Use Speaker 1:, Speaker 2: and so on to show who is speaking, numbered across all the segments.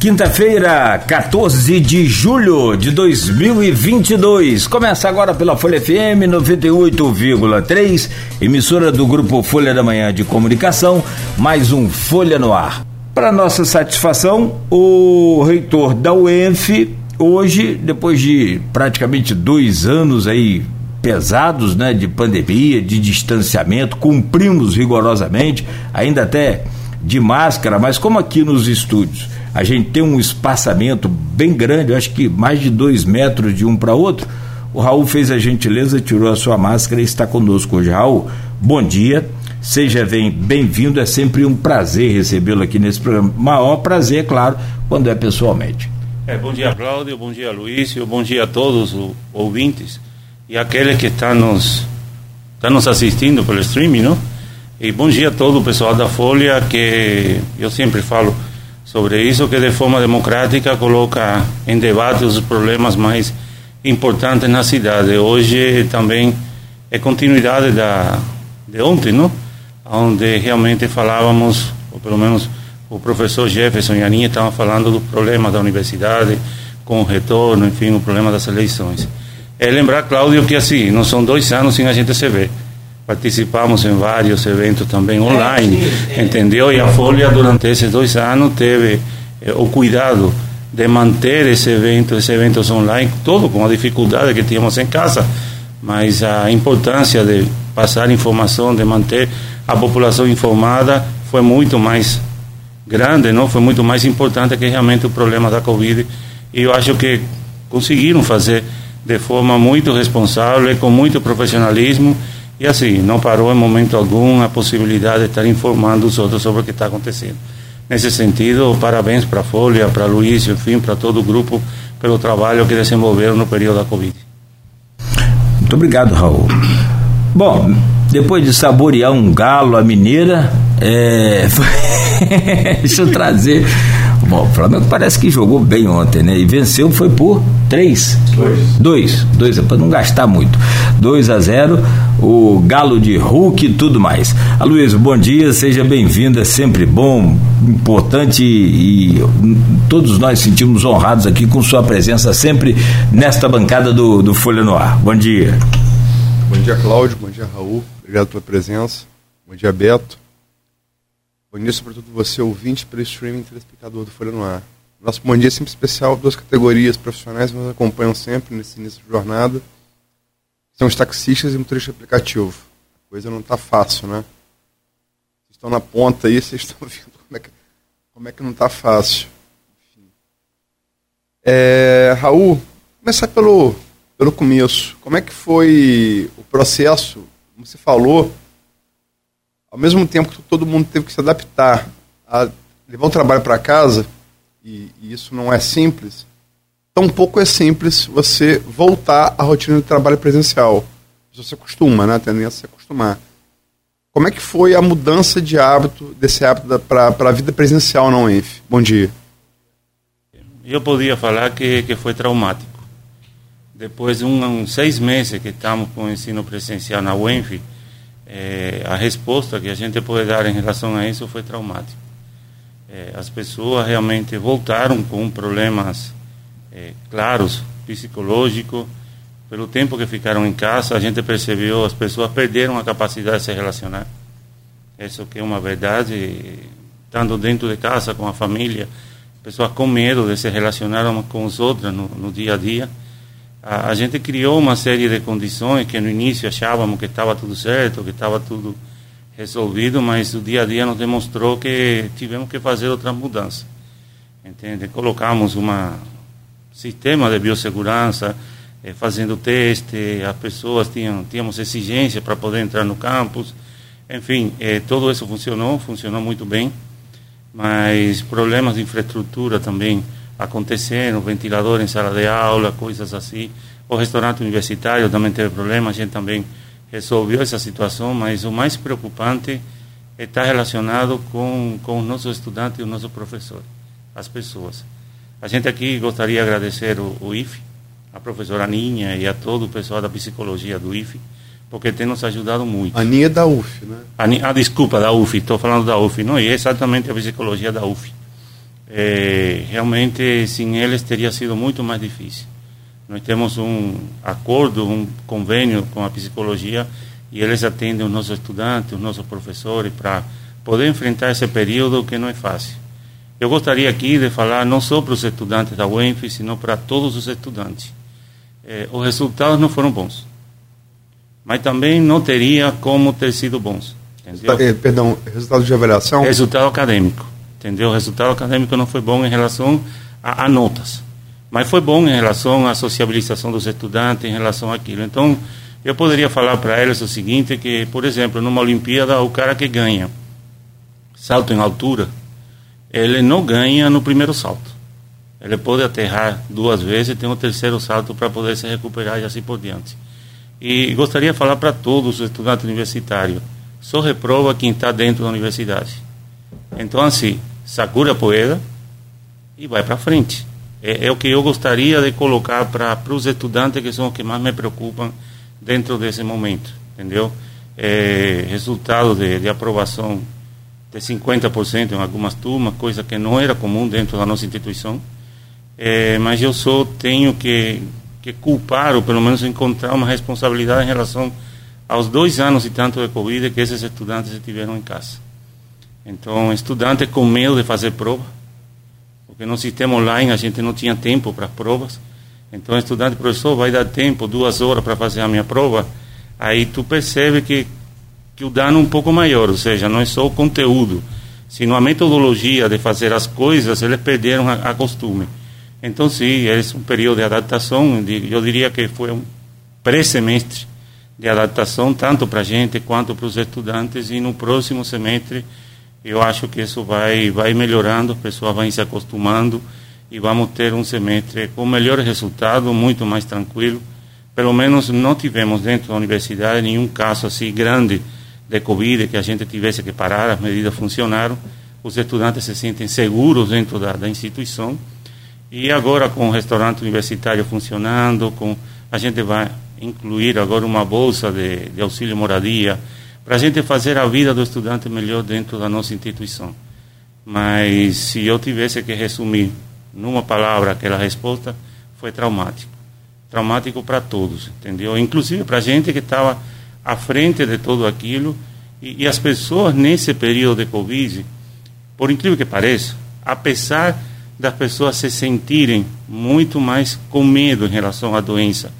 Speaker 1: Quinta-feira, 14 de julho de 2022. Começa agora pela Folha FM 98,3, emissora do grupo Folha da Manhã de Comunicação, mais um Folha no Ar. Para nossa satisfação, o reitor da UENF, hoje, depois de praticamente dois anos aí pesados, né, de pandemia, de distanciamento, cumprimos rigorosamente, ainda até de máscara, mas como aqui nos estúdios a gente tem um espaçamento bem grande, acho que mais de dois metros de um para outro. O Raul fez a gentileza, tirou a sua máscara e está conosco hoje. Raul, bom dia, seja bem-vindo, é sempre um prazer recebê-lo aqui nesse programa. Maior prazer, claro, quando é pessoalmente.
Speaker 2: É, bom dia, Cláudio, bom dia, Luiz, bom dia a todos os ouvintes e aqueles que estão nos, estão nos assistindo pelo streaming, não? E bom dia a todo o pessoal da Folha, que eu sempre falo sobre isso que de forma democrática coloca em debate os problemas mais importantes na cidade. Hoje também é continuidade da de ontem, não? Onde realmente falávamos, ou pelo menos o professor Jefferson e a Aninha estavam falando do problema da universidade, com o retorno, enfim, o problema das eleições. É lembrar, Cláudio, que assim, não são dois anos sem a gente se ver participamos em vários eventos também online, entendeu? E a Folha, durante esses dois anos, teve eh, o cuidado de manter esse evento, esses eventos online, todo com a dificuldade que tínhamos em casa, mas a importância de passar informação, de manter a população informada, foi muito mais grande, não? Foi muito mais importante que realmente o problema da Covid. E eu acho que conseguiram fazer de forma muito responsável, com muito profissionalismo e assim, não parou em momento algum a possibilidade de estar informando os outros sobre o que está acontecendo. Nesse sentido, parabéns para a Folha, para Luiz, enfim, para todo o grupo, pelo trabalho que desenvolveram no período da Covid.
Speaker 1: Muito obrigado, Raul. Bom, depois de saborear um galo à mineira, é... deixa eu trazer Bom, o Flamengo parece que jogou bem ontem, né? E venceu foi por três. Dois. Dois. Dois, é para não gastar muito. 2 a 0 o Galo de Hulk e tudo mais. Aloysio, bom dia, seja bem-vindo, é sempre bom, importante e, todos nós sentimos honrados aqui com sua presença sempre nesta bancada do, do Folha no Ar. Bom dia.
Speaker 3: Bom dia, Cláudio, bom dia, Raul, obrigado pela presença. Bom dia, Beto. Bom dia, sobretudo você, ouvinte, pelo streaming telespectador do Folha no Ar. Nosso bom dia é sempre especial, duas categorias profissionais nos acompanham sempre nesse início de jornada. São os taxistas e motorista aplicativo. A coisa não está fácil, né? Vocês estão na ponta aí, vocês estão vendo como é que, como é que não está fácil. Enfim. É, Raul, começar pelo, pelo começo. Como é que foi o processo? Como você falou, ao mesmo tempo que todo mundo teve que se adaptar a levar o trabalho para casa, e, e, isso não é simples, tão pouco é simples você voltar à rotina de trabalho presencial. Você acostuma, né? A tendência se acostumar. Como é que foi a mudança de hábito, desse hábito para a vida presencial na UENF? Bom dia.
Speaker 2: Eu podia falar que, que foi traumático. Depois de um, um seis meses que estamos com o ensino presencial na UENF, é, a resposta que a gente pode dar em relação a isso foi traumática. É, as pessoas realmente voltaram com problemas é, claros, psicológicos. Pelo tempo que ficaram em casa, a gente percebeu as pessoas perderam a capacidade de se relacionar. Isso que é uma verdade. Estando dentro de casa, com a família, pessoas com medo de se relacionar com os outros no, no dia a dia a, a, gente criou uma série de condições que no início achávamos que estava tudo certo, que estava tudo resolvido, mas o dia a dia nos demonstrou que tivemos que fazer outra mudança. Entende? Colocamos um sistema de biossegurança, eh, fazendo teste, as pessoas tinham tínhamos exigência para poder entrar no campus. Enfim, eh, tudo isso funcionou, funcionou muito bem, mas problemas de infraestrutura também acontecendo, ventilador em sala de aula, coisas assim. O restaurante universitário também teve problema, a gente também resolveu essa situação, mas o mais preocupante está relacionado com, com os nossos estudantes e os nossos professores, as pessoas. A gente aqui gostaria de agradecer o, o IFE, a professora Aninha e a todo o pessoal da psicologia do IFE, porque tem nos ajudado muito.
Speaker 3: Aninha é da UF, né?
Speaker 2: Aninha, ah, desculpa, da UF, estou falando da UF, não, e é exatamente a psicologia da UF é, realmente sem eles teria sido muito mais difícil. Nós temos um acordo, um convênio com a psicologia e eles atendem os nossos estudantes, os nossos professores para poder enfrentar esse período que não é fácil. Eu gostaria aqui de falar não só para os estudantes da UENF, sino para todos os estudantes. Eh, os resultados não foram bons, mas também não teria como ter sido bons.
Speaker 3: Entendeu? Eh, perdão, resultado de avaliação?
Speaker 2: Resultado acadêmico, entendeu? O resultado acadêmico não foi bom em relação a, a notas, mas foi bom em relação à sociabilização dos estudantes, em relação àquilo. Então, eu poderia falar para eles o seguinte, que, por exemplo, numa Olimpíada, o cara que ganha salto em altura, ele não ganha no primeiro salto. Ele pode aterrar duas vezes e tem um terceiro salto para poder se recuperar e assim por diante. E gostaria de falar para todos os estudantes universitários, só reprova quem está dentro da universidade. Então, assim, sacura a poeira e vai para frente. É, é, o que eu gostaria de colocar para os estudantes que são os que mais me preocupam dentro desse momento, entendeu? É, resultado de, de aprovação de 50% em algumas turmas, coisa que não era comum dentro da nossa instituição. É, mas eu só tenho que, que culpar, ou pelo menos encontrar uma responsabilidade em relação aos dois anos e tanto de Covid que esses estudantes estiveram em casa. Então, estudantes com medo de fazer prova, porque no sistema online a gente não tinha tempo para as provas. Então, estudante, professor, vai dar tempo, duas horas para fazer a minha prova. Aí tu percebe que que o dano é um pouco maior, ou seja, não é só o conteúdo, sino a metodologia de fazer as coisas, eles perderam a, a costume. Então, sim, é um período de adaptação, eu diria que foi um pré-semestre de adaptação, tanto para a gente quanto para os estudantes, e no próximo semestre eu acho que isso vai, vai melhorando, as pessoas vão se acostumando e vamos ter um semestre com melhor resultado, muito mais tranquilo. Pelo menos não tivemos dentro da universidade nenhum caso assim grande de Covid, que a gente tivesse que parar, as medidas funcionaram, os estudantes se sentem seguros dentro da, da instituição. E agora, com o restaurante universitário funcionando, com a gente vai incluir agora uma bolsa de, de auxílio moradia, para a gente fazer a vida do estudante melhor dentro da nossa instituição. Mas se eu tivesse que resumir numa palavra aquela resposta, foi traumático. Traumático para todos, entendeu? Inclusive para a gente que estava à frente de tudo aquilo. E, e, as pessoas nesse período de Covid, por incrível que pareça, apesar das pessoas se sentirem muito mais com medo em relação à doença,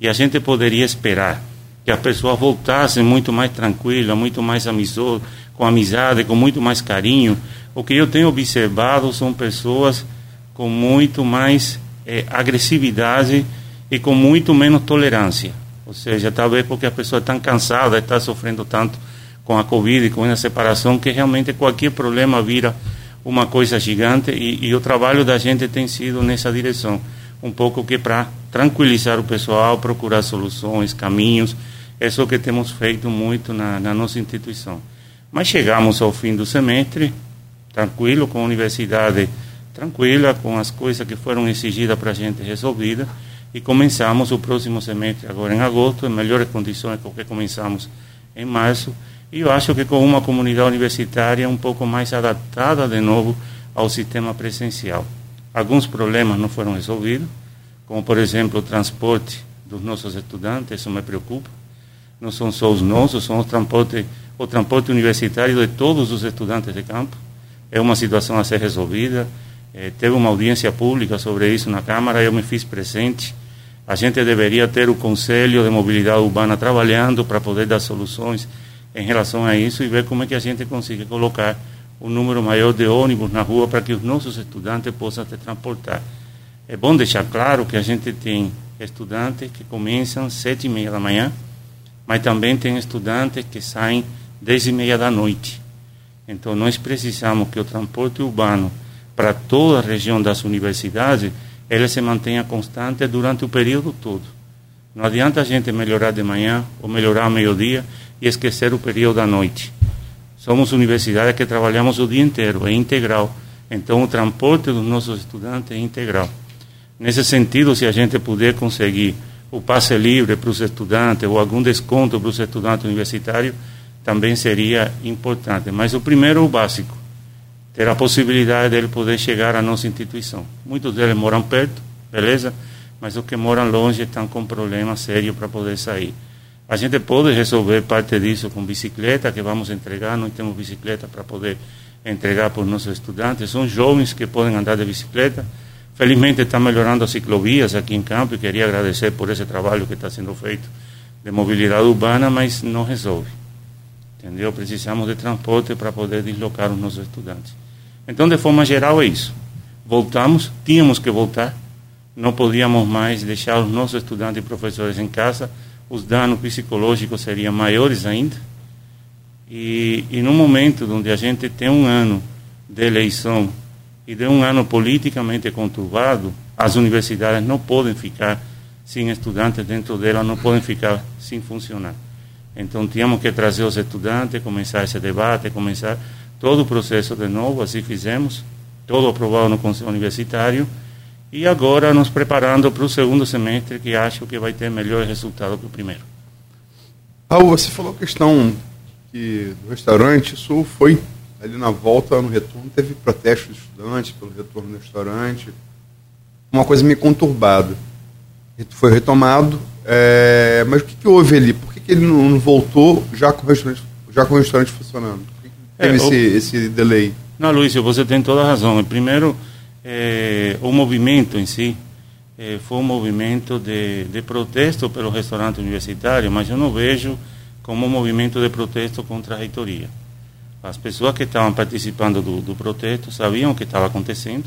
Speaker 2: e a gente poderia esperar que as pessoas voltassem muito mais tranquilas, muito mais amistoso, com amizade, com muito mais carinho. O que eu tenho observado são pessoas com muito mais eh, agressividade e com muito menos tolerância. Ou seja, talvez porque a pessoa está cansada, está sofrendo tanto com a Covid e com a separação, que realmente qualquer problema vira uma coisa gigante e, e o trabalho da gente tem sido nessa direção. Um pouco que para tranquilizar o pessoal, procurar soluções, caminhos, é isso que temos feito muito na, na nossa instituição. Mas chegamos ao fim do semestre, tranquilo, com a universidade tranquila, com as coisas que foram exigidas para a gente resolvidas e começamos o próximo semestre agora em agosto, em melhores condições do que começamos em março, e eu acho que com uma comunidade universitária um pouco mais adaptada de novo ao sistema presencial. Alguns problemas não foram resolvidos, como por exemplo o transporte dos nossos estudantes, isso me preocupa. Não são só os nossos, são o transporte, o transporte universitário de todos os estudantes de campo. É uma situação a ser resolvida eh, teve uma audiência pública sobre isso na Câmara, eu me fiz presente. A gente deveria ter o Conselho de Mobilidade Urbana trabalhando para poder dar soluções em relação a isso e ver como é que a gente consegue colocar um número maior de ônibus na rua para que os nossos estudantes possam se transportar. É bom deixar claro que a gente tem estudantes que começam às sete e meia da manhã, mas também tem estudantes que saem dez e meia da noite. Então nós precisamos que o transporte urbano para toda a região das universidades, ele se mantenha constante durante o período todo. Não adianta a gente melhorar de manhã ou melhorar ao meio-dia e esquecer o período da noite. Somos universidades que trabalhamos o dia inteiro, é integral. Então, o transporte dos nossos estudantes é integral. Nesse sentido, se a gente puder conseguir o passe livre para os estudantes ou algum desconto para os estudantes universitários, também seria importante. Mas o primeiro, o básico ter a possibilidade dele poder chegar à nossa instituição. Muitos deles moram perto, beleza? Mas os que moram longe estão com problemas sérios para poder sair. A gente pode resolver parte disso com bicicleta, que vamos entregar, nós temos bicicleta para poder entregar para os nossos estudantes. São jovens que podem andar de bicicleta. Felizmente está melhorando as ciclovias aqui em campo e queria agradecer por esse trabalho que está sendo feito de mobilidade urbana, mas não resolve. Entendeu? Precisamos de transporte para poder deslocar os nossos estudantes. Então, de forma geral, é isso. Voltamos, tínhamos que voltar, não podíamos mais deixar os nossos estudantes e professores em casa, os danos psicológicos seriam maiores ainda. E, e no momento onde a gente tem um ano de eleição e de um ano politicamente conturbado, as universidades não podem ficar sem estudantes dentro delas, não podem ficar sem funcionar. Então tínhamos que trazer os estudantes, começar esse debate, começar todo o processo de novo, assim fizemos, todo aprovado no Conselho Universitário, e agora nos preparando para o segundo semestre, que acho que vai ter melhor resultado que o primeiro.
Speaker 3: Raul, você falou a questão que do restaurante, isso foi ali na volta, no retorno, teve protestos de estudantes pelo retorno do restaurante, uma coisa meio conturbada. Foi retomado, é, mas o que, que, houve ali? Por que, que ele não, não, voltou já com o restaurante, já com o restaurante funcionando? Teve é, esse, o... esse delay?
Speaker 2: Não, Luiz, você tem toda a razão. Primeiro, é, o movimento em si é, foi um movimento de, de protesto pelo restaurante universitário, mas eu não vejo como um movimento de protesto contra a reitoria. As pessoas que estavam participando do, do protesto sabiam o que estava acontecendo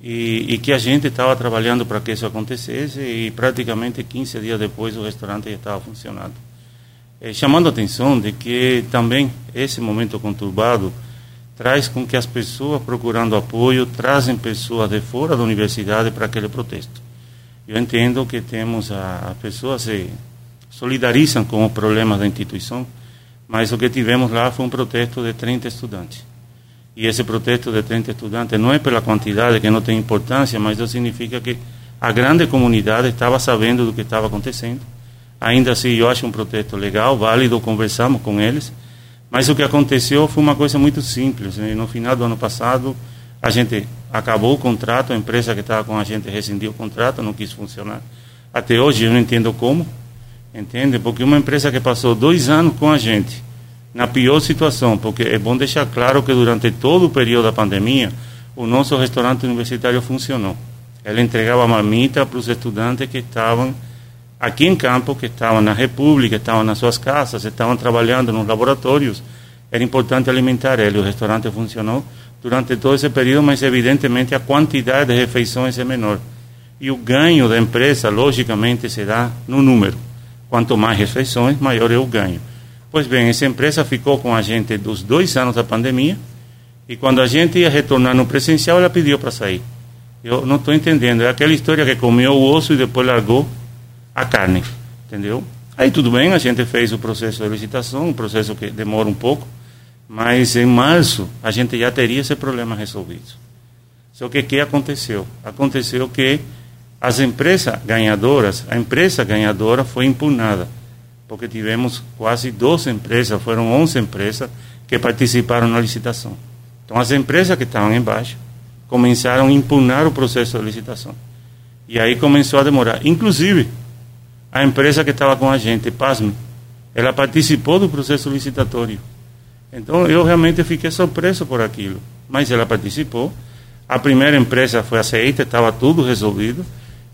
Speaker 2: e, e, que a gente estava trabalhando para que isso acontecesse e praticamente 15 dias depois o restaurante já estava funcionando. É, chamando a atenção de que também esse momento conturbado traz com que as pessoas procurando apoio trazem pessoas de fora da universidade para aquele protesto. Eu entendo que temos a, a pessoas se solidarizam com os problemas da instituição, mas o que tivemos lá foi um protesto de 30 estudantes. E esse protesto de 30 estudantes não é pela quantidade, que não tem importância, mas isso significa que a grande comunidade estava sabendo do que estava acontecendo. Ainda assim, eu acho um protesto legal, válido, conversamos com eles mas o que aconteceu foi uma coisa muito simples. Né? No final do ano passado, a gente acabou o contrato, a empresa que estava com a gente rescindiu o contrato, não quis funcionar. Até hoje eu não entendo como, entende? Porque uma empresa que passou dois anos com a gente, na pior situação, porque é bom deixar claro que durante todo o período da pandemia, o nosso restaurante universitário funcionou. Ele entregava marmita para os estudantes que estavam aqui em campo, que estavam na República, estavam nas suas casas, estavam trabalhando nos laboratórios, era importante alimentar ele. O restaurante funcionou durante todo esse período, mas evidentemente a quantidade de refeições é menor. E o ganho da empresa, logicamente, será no número. Quanto mais refeições, maior é o ganho. Pois bem, essa empresa ficou com a gente dos dois anos da pandemia, e quando a gente ia retornar no presencial, ela pediu para sair. Eu não estou entendendo. É aquela história que comeu o osso e depois largou a carne, entendeu? Aí tudo bem, a gente fez o processo de licitação, um processo que demora um pouco, mas em março a gente já teria esse problema resolvido. Só que o que aconteceu? Aconteceu que as empresas ganhadoras, a empresa ganhadora foi impugnada, porque tivemos quase 12 empresas, foram 11 empresas que participaram na licitação. Então as empresas que estavam embaixo começaram a impugnar o processo de licitação. E aí começou a demorar. Inclusive, a empresa que estava com a gente, pasme, ela participou do processo licitatório. Então eu realmente fiquei surpreso por aquilo. Mas ela participou. A primeira empresa foi aceita, estava tudo resolvido.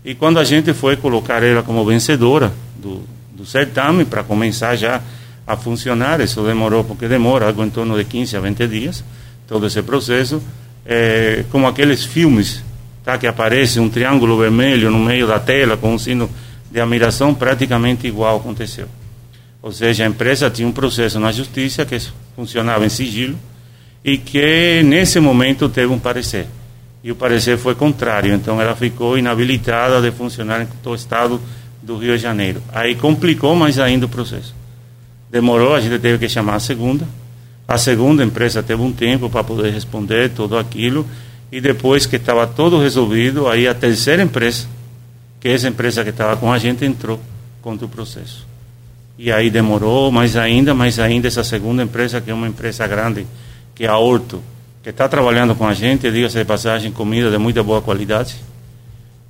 Speaker 2: E quando a gente foi colocar ela como vencedora do, do certame, para começar já a funcionar, isso demorou, porque demora algo em torno de 15 a 20 dias, todo esse processo, é, como aqueles filmes tá, que aparece um triângulo vermelho no meio da tela com um sino de admiração praticamente igual aconteceu. Ou seja, a empresa tinha um processo na justiça que funcionava em sigilo e que nesse momento teve um parecer. E o parecer foi contrário, então ela ficou inabilitada de funcionar em todo o estado do Rio de Janeiro. Aí complicou mais ainda o processo. Demorou, a gente teve que chamar a segunda. A segunda empresa teve um tempo para poder responder tudo aquilo. E depois que estava todo resolvido, aí a terceira empresa que essa empresa que estava com a gente entrou contra o processo. E aí demorou mais ainda, mais ainda essa segunda empresa, que é uma empresa grande, que é a Horto, que está trabalhando com a gente, diga-se de passagem, comida de muita boa qualidade,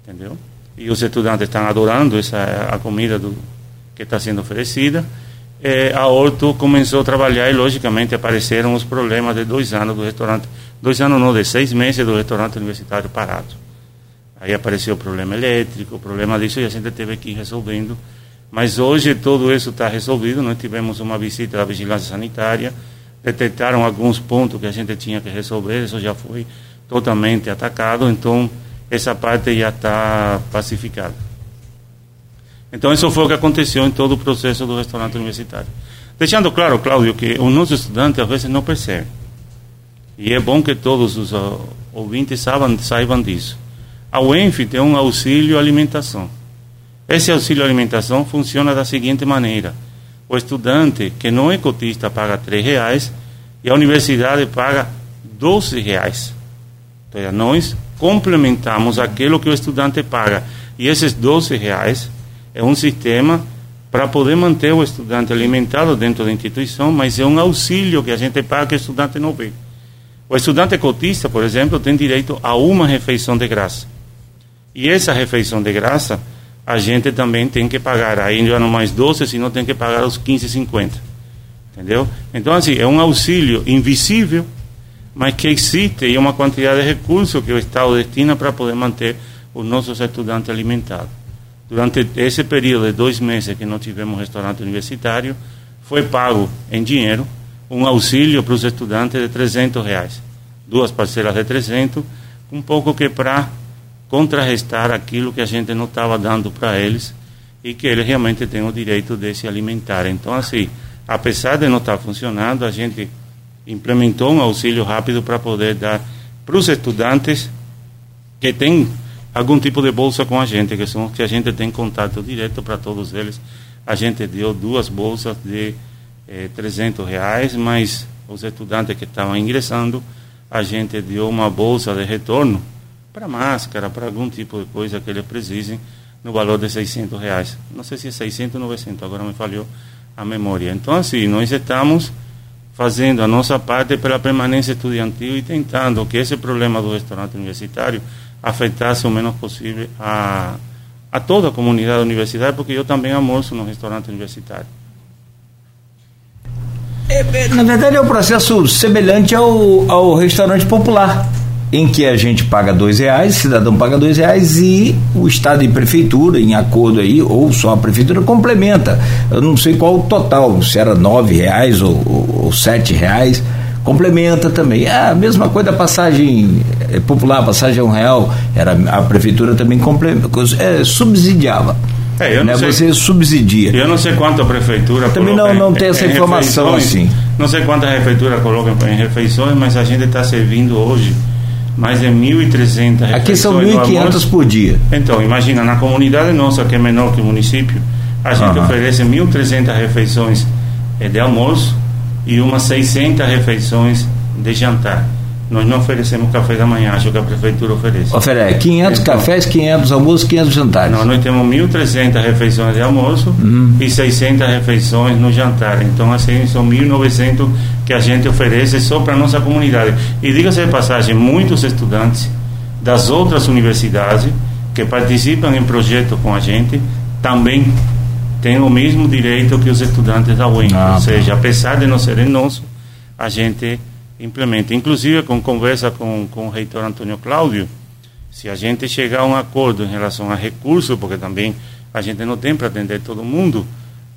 Speaker 2: entendeu? E os estudantes estão adorando essa a comida do, que está sendo oferecida. É, a Horto começou a trabalhar e, logicamente, apareceram os problemas de dois anos do restaurante, dois anos não, de seis meses do restaurante universitário parado. Aí apareceu o problema elétrico, o problema disso, e a gente teve que ir resolvendo. Mas hoje tudo isso está resolvido. Nós tivemos uma visita da vigilância sanitária, detectaram alguns pontos que a gente tinha que resolver, isso já foi totalmente atacado, então essa parte já está pacificada. Então, isso foi o que aconteceu em todo o processo do restaurante universitário. Deixando claro, Cláudio, que os nossos estudantes às vezes não percebem. E é bom que todos os uh, ouvintes saibam, saibam disso. A UENF tem um auxílio alimentação. Esse auxílio alimentação funciona da seguinte maneira: o estudante que não é cotista paga R$ reais e a universidade paga R$ reais. Então, nós complementamos aquilo que o estudante paga. E esses R$ reais é um sistema para poder manter o estudante alimentado dentro da instituição, mas é um auxílio que a gente paga que o estudante não vê. O estudante cotista, por exemplo, tem direito a uma refeição de graça. E essa refeição de graça, a gente também tem que pagar. Aí já não mais 12, senão tem que pagar os 15,50. Entendeu? Então, assim, é um auxílio invisível, mas que existe e é uma quantidade de recursos que o Estado destina para poder manter os nossos estudantes alimentados. Durante esse período de dois meses que não tivemos restaurante universitário, foi pago em dinheiro um auxílio para os estudantes de 300 reais. Duas parcelas de 300, um pouco que para contrarrestar aquilo que a gente não estava dando para eles e que eles realmente têm o direito de se alimentar. Então, assim, apesar de não estar funcionando, a gente implementou um auxílio rápido para poder dar para os estudantes que têm algum tipo de bolsa com a gente, que são que a gente tem contato direto para todos eles. A gente deu duas bolsas de eh, 300 reais, mas os estudantes que estavam ingressando, a gente deu uma bolsa de retorno para máscara, para algum tipo de coisa que eles precisem, no valor de 600 reais. Não sei se é 600 ou 900, agora me falhou a memória. Então, assim, nós estamos fazendo a nossa parte pela permanência estudantil e tentando que esse problema do restaurante universitário afetasse o menos possível a, a toda a comunidade universitária, porque eu também almoço no restaurante universitário.
Speaker 1: Na verdade, é um processo semelhante ao, ao restaurante popular, em que a gente paga dois reais, o cidadão paga dois reais e o Estado e prefeitura, em acordo aí, ou só a prefeitura, complementa. Eu não sei qual o total, se era nove reais ou, ou, ou sete reais complementa também. É a mesma coisa da passagem é, popular, passagem a um real, era, a prefeitura também é, subsidiava. É, eu não né? sei, Você subsidia.
Speaker 2: Eu não sei quanto a prefeitura
Speaker 1: Também não, não tem essa informação assim.
Speaker 2: Não sei quanto a prefeitura coloca em refeições, mas a gente está servindo hoje mais de 1.300 refeições.
Speaker 1: Aqui são 1.500 por dia.
Speaker 2: Então, imagina, na comunidade nossa, que é menor que o município, a gente uhum. oferece 1.300 refeições eh, de almoço e umas 600 refeições de jantar. Nós não oferecemos café da manhã, acho que a prefeitura oferece.
Speaker 1: Oferece 500 então, cafés, 500 almoços, 500 jantares.
Speaker 2: Não, nós temos 1.300 refeições de almoço uhum. e 600 refeições no jantar. Então, assim, são 1.900 que a gente oferece só para a nossa comunidade. E diga-se de passagem, muitos estudantes das outras universidades que participam em projetos com a gente também tem o mesmo direito que os estudantes da UEM. Ah, ou seja, tá. apesar de não serem nossos, a gente implementa. Inclusive, com conversa com, com o reitor Antônio Cláudio, se a gente chegar a um acordo em relação a recursos, porque também a gente não tem para atender todo mundo,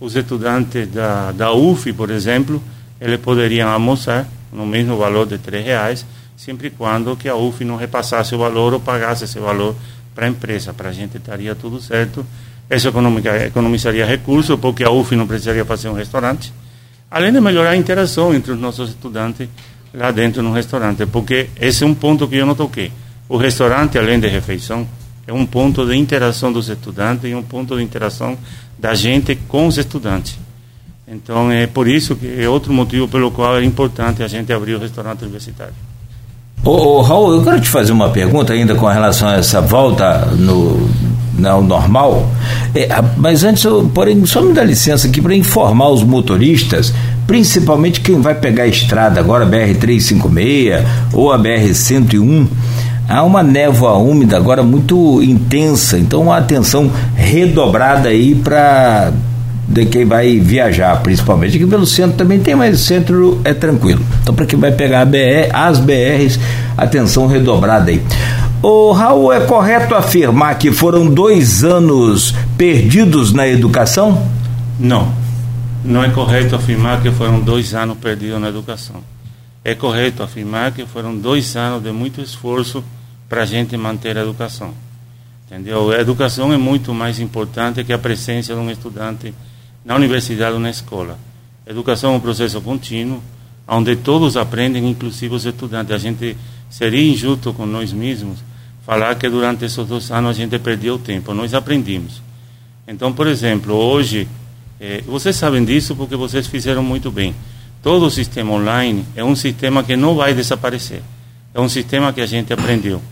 Speaker 2: os estudantes da, da UF, por exemplo, eles poderiam almoçar no mesmo valor de R$ reais, sempre quando que a UF não repassasse o valor ou pagasse esse valor para a empresa. Para a gente estaria tudo certo isso economizaria recursos, porque a UF não precisaria fazer um restaurante, além de melhorar a interação entre os nossos estudantes lá dentro no restaurante, porque esse é um ponto que eu não toquei. O restaurante, além de refeição, é um ponto de interação dos estudantes e um ponto de interação da gente com os estudantes. Então, é por isso que é outro motivo pelo qual é importante a gente abrir o restaurante universitário.
Speaker 1: Ô, ô, Raul, eu quero te fazer uma pergunta ainda com relação a essa volta no, não normal. É, mas antes, eu, porém, só me dá licença aqui para informar os motoristas, principalmente quem vai pegar a estrada agora, BR-356 ou a BR-101. Há uma névoa úmida agora muito intensa, então atenção redobrada aí para de quem vai viajar, principalmente. Aqui pelo centro também tem, mas o centro é tranquilo. Então, para quem vai pegar BR, as BRs, atenção redobrada aí. O Raul, é correto afirmar que foram dois anos perdidos na educação?
Speaker 2: Não. Não é correto afirmar que foram dois anos perdidos na educação. É correto afirmar que foram dois anos de muito esforço para a gente manter a educação. Entendeu? A educação é muito mais importante que a presença de um estudante na universidade ou na escola. A educação é um processo contínuo, onde todos aprendem, inclusive os estudantes. A gente seria injusto com nós mesmos falar que durante esses dois anos a gente perdeu tempo. Nós aprendimos. Então, por exemplo, hoje, eh, vocês sabem disso porque vocês fizeram muito bem. Todo o sistema online é um sistema que não vai desaparecer. É um sistema que a gente aprendeu.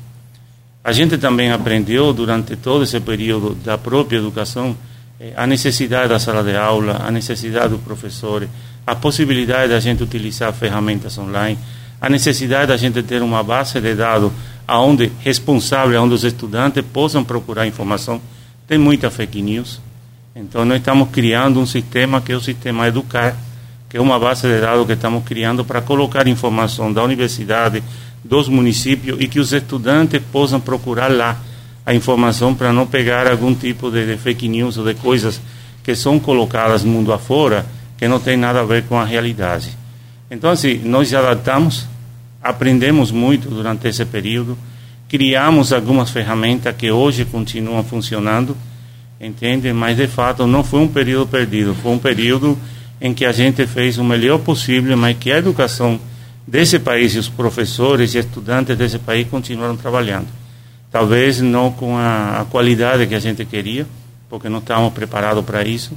Speaker 2: A gente também aprendeu durante todo esse período da própria educação eh, a necessidade da sala de aula, a necessidade do professor, a possibilidade da gente utilizar ferramentas online, a necessidade da gente ter uma base de dados aonde responsável, onde os estudantes possam procurar informação. Tem muita fake news. Então nós estamos criando um sistema que é o sistema Educar, que é uma base de dados que estamos criando para colocar informação da universidade, dos municípios e que os estudantes possam procurar lá a informação para não pegar algum tipo de, de, fake news ou de coisas que são colocadas mundo afora que não tem nada a ver com a realidade. Então, assim, nós adaptamos, aprendemos muito durante esse período, criamos algumas ferramentas que hoje continuam funcionando, entende? Mas, de fato, não foi um período perdido, foi um período em que a gente fez o melhor possível, mas que a educação desse país e os professores e estudantes desse país continuaram trabalhando talvez não com a, a, qualidade que a gente queria, porque não estávamos preparados para isso,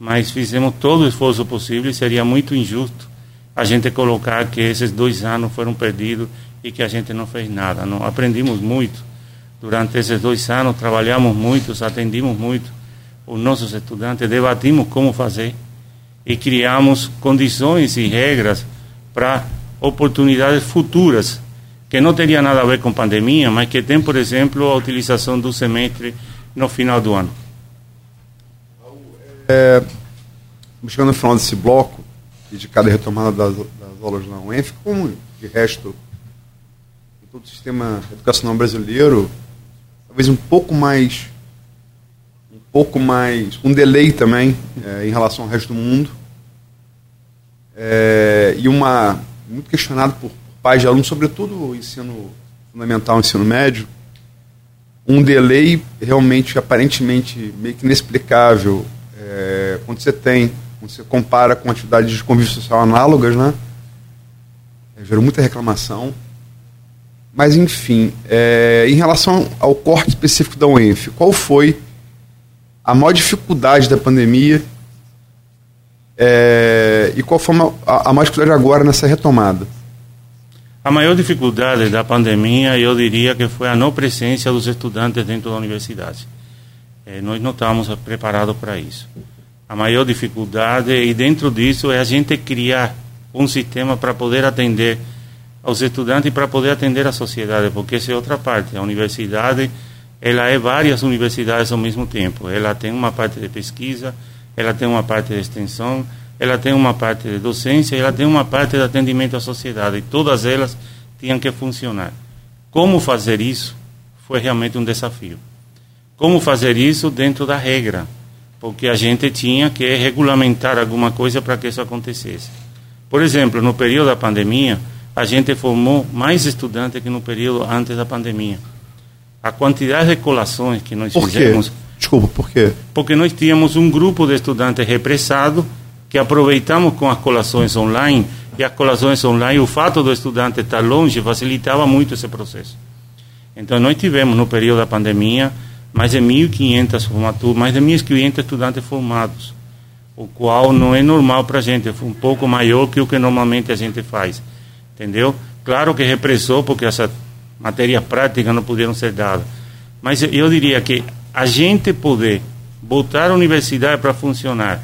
Speaker 2: mas fizemos todo o esforço possível e seria muito injusto a gente colocar que esses dois anos foram perdidos e que a gente não fez nada. Não aprendimos muito durante esses dois anos, trabalhamos muito, atendimos muito os nossos estudantes, debatimos como fazer e criamos condições e regras para oportunidades futuras que não teria nada a ver com pandemia, mas que tem, por exemplo, a utilização do semestre no final do ano.
Speaker 3: É, chegando no final desse bloco, dedicado à retomada das, das aulas na UENF, como de resto, em todo o sistema educacional brasileiro, talvez um pouco mais, um pouco mais, um delay também é, em relação ao resto do mundo, é, e uma, muito questionado por pais de alunos, sobretudo o ensino fundamental, o ensino médio, um delay realmente, aparentemente, meio que inexplicável é, quando você tem, você compara com atividades de convívio social análogas, né? É, gerou muita reclamação. Mas, enfim, é, em relação ao corte específico da UENF, qual foi a maior dificuldade da pandemia é, e qual foi a, a maior dificuldade agora nessa retomada?
Speaker 2: A maior dificuldade da pandemia, eu diria que foi a não presença dos estudantes dentro da universidade. Eh, nós não estávamos preparados para isso. A maior dificuldade, e dentro disso, é a gente criar um sistema para poder atender aos estudantes e para poder atender a sociedade, porque essa é outra parte. A universidade, ela é várias universidades ao mesmo tempo. Ela tem uma parte de pesquisa, ela tem uma parte de extensão, ela tem uma parte de docência ela tem uma parte de atendimento à sociedade. E todas elas tinham que funcionar. Como fazer isso foi realmente um desafio. Como fazer isso dentro da regra? Porque a gente tinha que regulamentar alguma coisa para que isso acontecesse. Por exemplo, no período da pandemia, a gente formou mais estudantes que no período antes da pandemia. A quantidade de colações que nós
Speaker 3: por
Speaker 2: fizemos.
Speaker 3: Quê? Desculpa, por quê?
Speaker 2: Porque nós tínhamos um grupo de estudantes repressado que aproveitamos com as colações online, e as colações online, o fato do estudante estar longe facilitava muito esse processo. Então, nós tivemos, no período da pandemia, mais de 1.500 formaturas, mais de 1.500 estudantes formados, o qual não é normal para a gente, foi um pouco maior que o que normalmente a gente faz, entendeu? Claro que repressou, porque essa matéria prática não puderam ser dadas, mas eu diria que a gente poder botar a universidade para funcionar,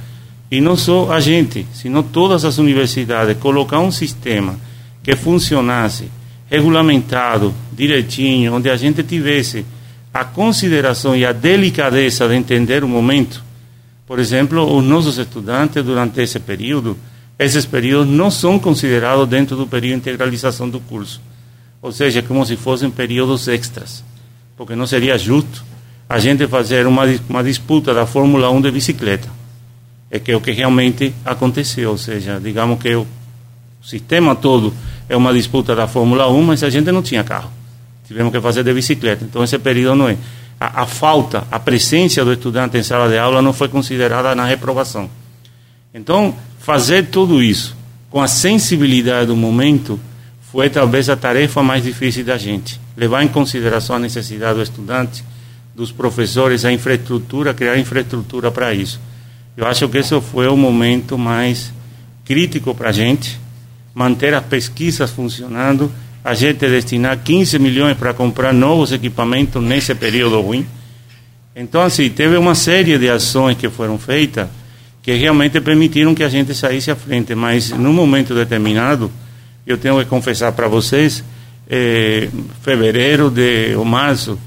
Speaker 2: e não só a gente, sino todas as universidades, colocar um sistema que funcionasse regulamentado, direitinho, onde a gente tivesse a consideração e a delicadeza de entender o momento. Por exemplo, os nossos estudantes, durante esse período, esses períodos não são considerados dentro do período de integralização do curso. Ou seja, como se fossem períodos extras. Porque não seria justo a gente fazer uma, uma disputa da Fórmula 1 de bicicleta. É que é o que realmente aconteceu. Ou seja, digamos que o sistema todo é uma disputa da Fórmula 1, mas a gente não tinha carro. Tivemos que fazer de bicicleta. Então, esse período não é. A, a falta, a presença do estudante em sala de aula não foi considerada na reprovação. Então, fazer tudo isso com a sensibilidade do momento foi talvez a tarefa mais difícil da gente. Levar em consideração a necessidade do estudante, dos professores, a infraestrutura, criar infraestrutura para isso. Eu acho que esse foi o momento mais crítico para a gente manter as pesquisas funcionando, a gente destinar 15 milhões para comprar novos equipamentos nesse período ruim. Então, assim, teve uma série de ações que foram feitas que realmente permitiram que a gente saísse à frente, mas num momento determinado, eu tenho que confessar para vocês, eh, fevereiro de, ou março,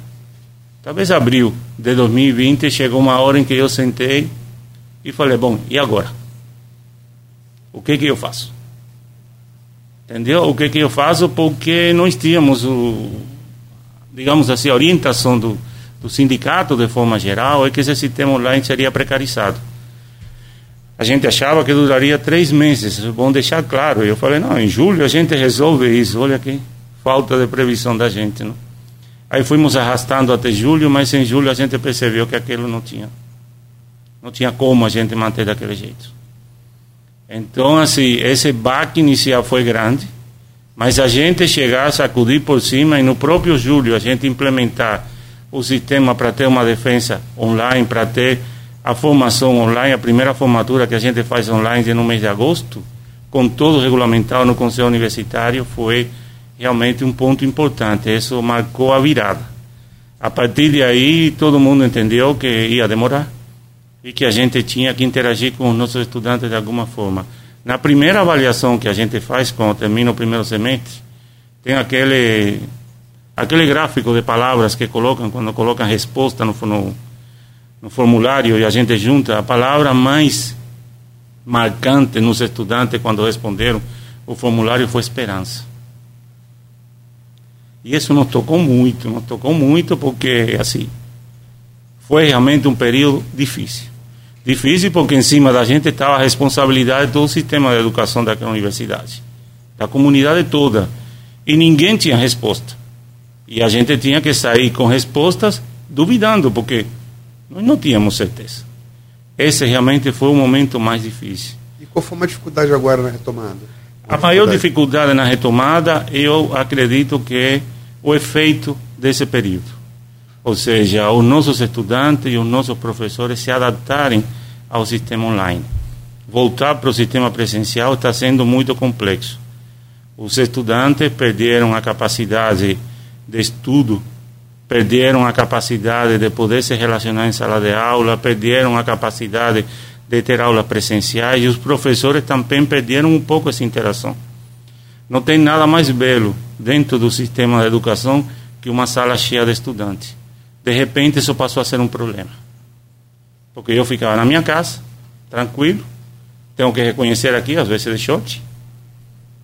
Speaker 2: talvez abril de 2020, chegou uma hora em que eu sentei e falei, bom, e agora? O que que eu faço? Entendeu? O que, que eu faço? Porque nós tínhamos, o, digamos assim, a orientação do, do sindicato, de forma geral, é que esse sistema online seria precarizado. A gente achava que duraria três meses, bom deixar claro. Eu falei, não, em julho a gente resolve isso. Olha aqui, falta de previsão da gente. Não? Aí fomos arrastando até julho, mas em julho a gente percebeu que aquilo não tinha. Não tinha como a gente manter daquele jeito. Então, assim, esse baque inicial foi grande, mas a gente chegar a sacudir por cima e no próprio julho a gente implementar o sistema para ter uma defesa online, para ter a formação online, a primeira formatura que a gente faz online no mês de agosto, com todo regulamentado no Conselho Universitário, foi realmente um ponto importante. Isso marcou a virada. A partir de aí, todo mundo entendeu que ia demorar e que a gente tinha que interagir com os nossos estudantes de alguma forma. Na primeira avaliação que a gente faz quando termina o primeiro semestre, tem aquele aquele gráfico de palavras que colocam quando colocam resposta no, no, no formulário e a gente junta a palavra mais marcante nos estudantes quando responderam o formulário foi esperança. E isso nos tocou muito, nos tocou muito porque assim foi realmente um período difícil. Difícil porque em cima da gente estava a responsabilidade de todo o sistema de educação daquela universidade, da comunidade toda. E ninguém tinha resposta. E a gente tinha que sair com respostas duvidando, porque nós não tínhamos certeza. Esse realmente foi o momento mais difícil.
Speaker 3: E qual foi uma dificuldade agora na retomada?
Speaker 2: A maior dificuldade na retomada, eu acredito que é o efeito desse período ou seja, os nossos estudantes e os nossos professores se adaptarem ao sistema online. Voltar para o sistema presencial está sendo muito complexo. Os estudantes perderam a capacidade de estudo, perderam a capacidade de poder se relacionar em sala de aula, perderam a capacidade de ter aulas presenciais e os professores também perderam um pouco essa interação. Não tem nada mais belo dentro do sistema de educação que uma sala cheia de estudantes de repente isso passou a ser um problema. Porque eu ficava na minha casa, tranquilo, tenho que reconhecer aqui, às vezes de short,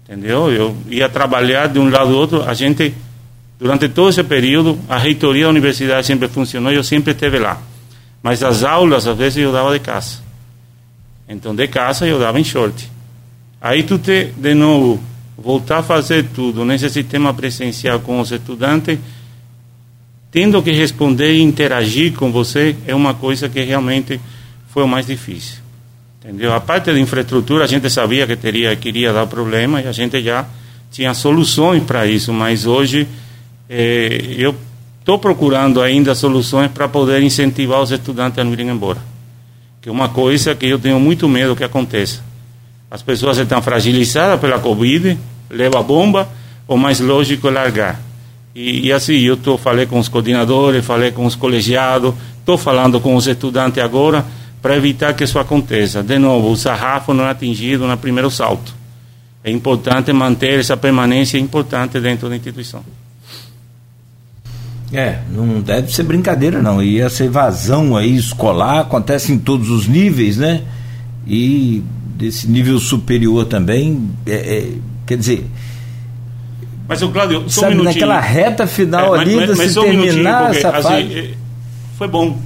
Speaker 2: entendeu? Eu ia trabalhar de um lado ao outro, a gente, durante todo esse período, a reitoria da universidade sempre funcionou, eu sempre esteve lá. Mas as aulas, às vezes, eu dava de casa. Então, de casa, eu dava em short. Aí tu te, de novo, voltar a fazer tudo nesse sistema presencial com os estudantes, tendo que responder e interagir com você é uma coisa que realmente foi o mais difícil. Entendeu? A parte de infraestrutura a gente sabia que teria que iria dar problema e a gente já tinha soluções para isso, mas hoje eh, eu estou procurando ainda soluções para poder incentivar os estudantes a não irem embora. Que é uma coisa que eu tenho muito medo que aconteça. As pessoas estão fragilizadas pela Covid, leva bomba, o mais lógico é largar. E, e assim, eu tô, falei com os coordenadores, falei com os colegiados, Estou falando com os estudantes agora para evitar que isso aconteça. De novo, o sarrafo não é atingido no primeiro salto. É importante manter essa permanência importante dentro da instituição.
Speaker 1: É, não deve ser brincadeira não. E essa evasão aí escolar acontece em todos os níveis, né? E desse nível superior também, é, é, quer dizer.
Speaker 2: Mas o Cláudio,
Speaker 1: só sabe, um naquela reta final é, ali, mas, mas, se terminar essa assim, fase. É,
Speaker 2: foi bom.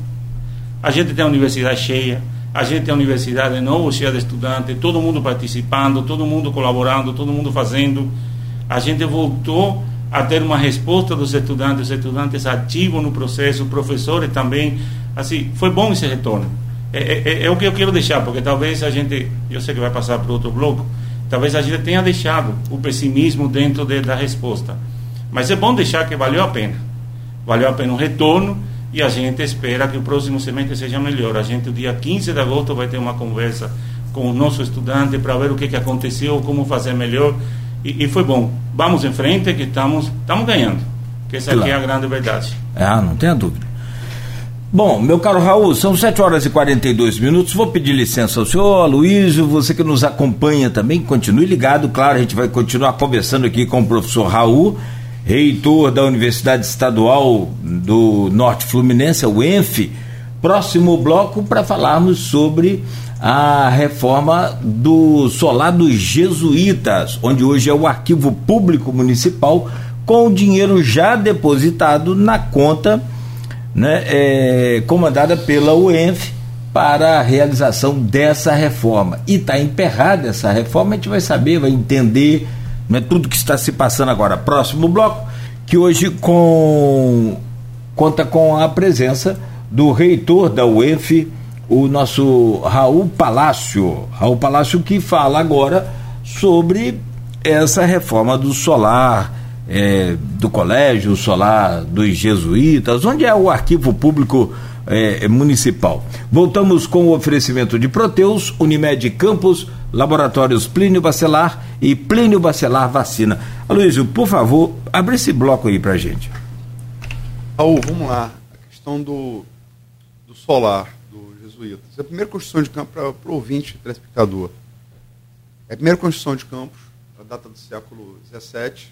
Speaker 2: A gente tem a universidade cheia, a gente tem a universidade de novo cheia de estudantes, todo mundo participando, todo mundo colaborando, todo mundo fazendo. A gente voltou a ter uma resposta dos estudantes, os estudantes ativos no processo, professores também. Assim, foi bom esse retorno. É, é, é, é, o que eu quero deixar, porque talvez a gente, eu sei que vai passar para outro bloco, talvez a gente tenha deixado o pessimismo dentro de, da resposta. Mas é bom deixar que valeu a pena. Valeu a pena o retorno e a gente espera que o próximo semestre seja melhor. A gente, o dia 15 de agosto, vai ter uma conversa com o nosso estudante para ver o que, que aconteceu, como fazer melhor e, e, foi bom. Vamos em frente que estamos, estamos ganhando. Que essa claro. aqui é a grande verdade.
Speaker 1: Ah, não tenha dúvida. Bom, meu caro Raul, são 7 horas e 42 minutos. Vou pedir licença ao senhor, Aloysio, você que nos acompanha também, continue ligado. Claro, a gente vai continuar conversando aqui com o professor Raul, reitor da Universidade Estadual do Norte Fluminense, o ENF. Próximo bloco para falarmos sobre a reforma do solar dos jesuítas, onde hoje é o arquivo público municipal com o dinheiro já depositado na conta né, é, comandada pela UENF para a realização dessa reforma. E está emperrada essa reforma, a gente vai saber, vai entender né, tudo que está se passando agora. Próximo bloco, que hoje com, conta com a presença do reitor da UENF, o nosso Raul Palácio. Raul Palácio que fala agora sobre essa reforma do solar, é, do colégio solar dos jesuítas, onde é o arquivo público é, municipal. Voltamos com o oferecimento de Proteus, Unimed Campos, Laboratórios Plínio Bacelar e Plínio Bacelar Vacina. Aloysio, por favor, abre esse bloco aí pra gente.
Speaker 3: Raul, vamos lá. A questão do, do solar jesuítas. É a primeira construção de campo para o ouvinte, telespectador. É a primeira construção de campos, a data do século XVII.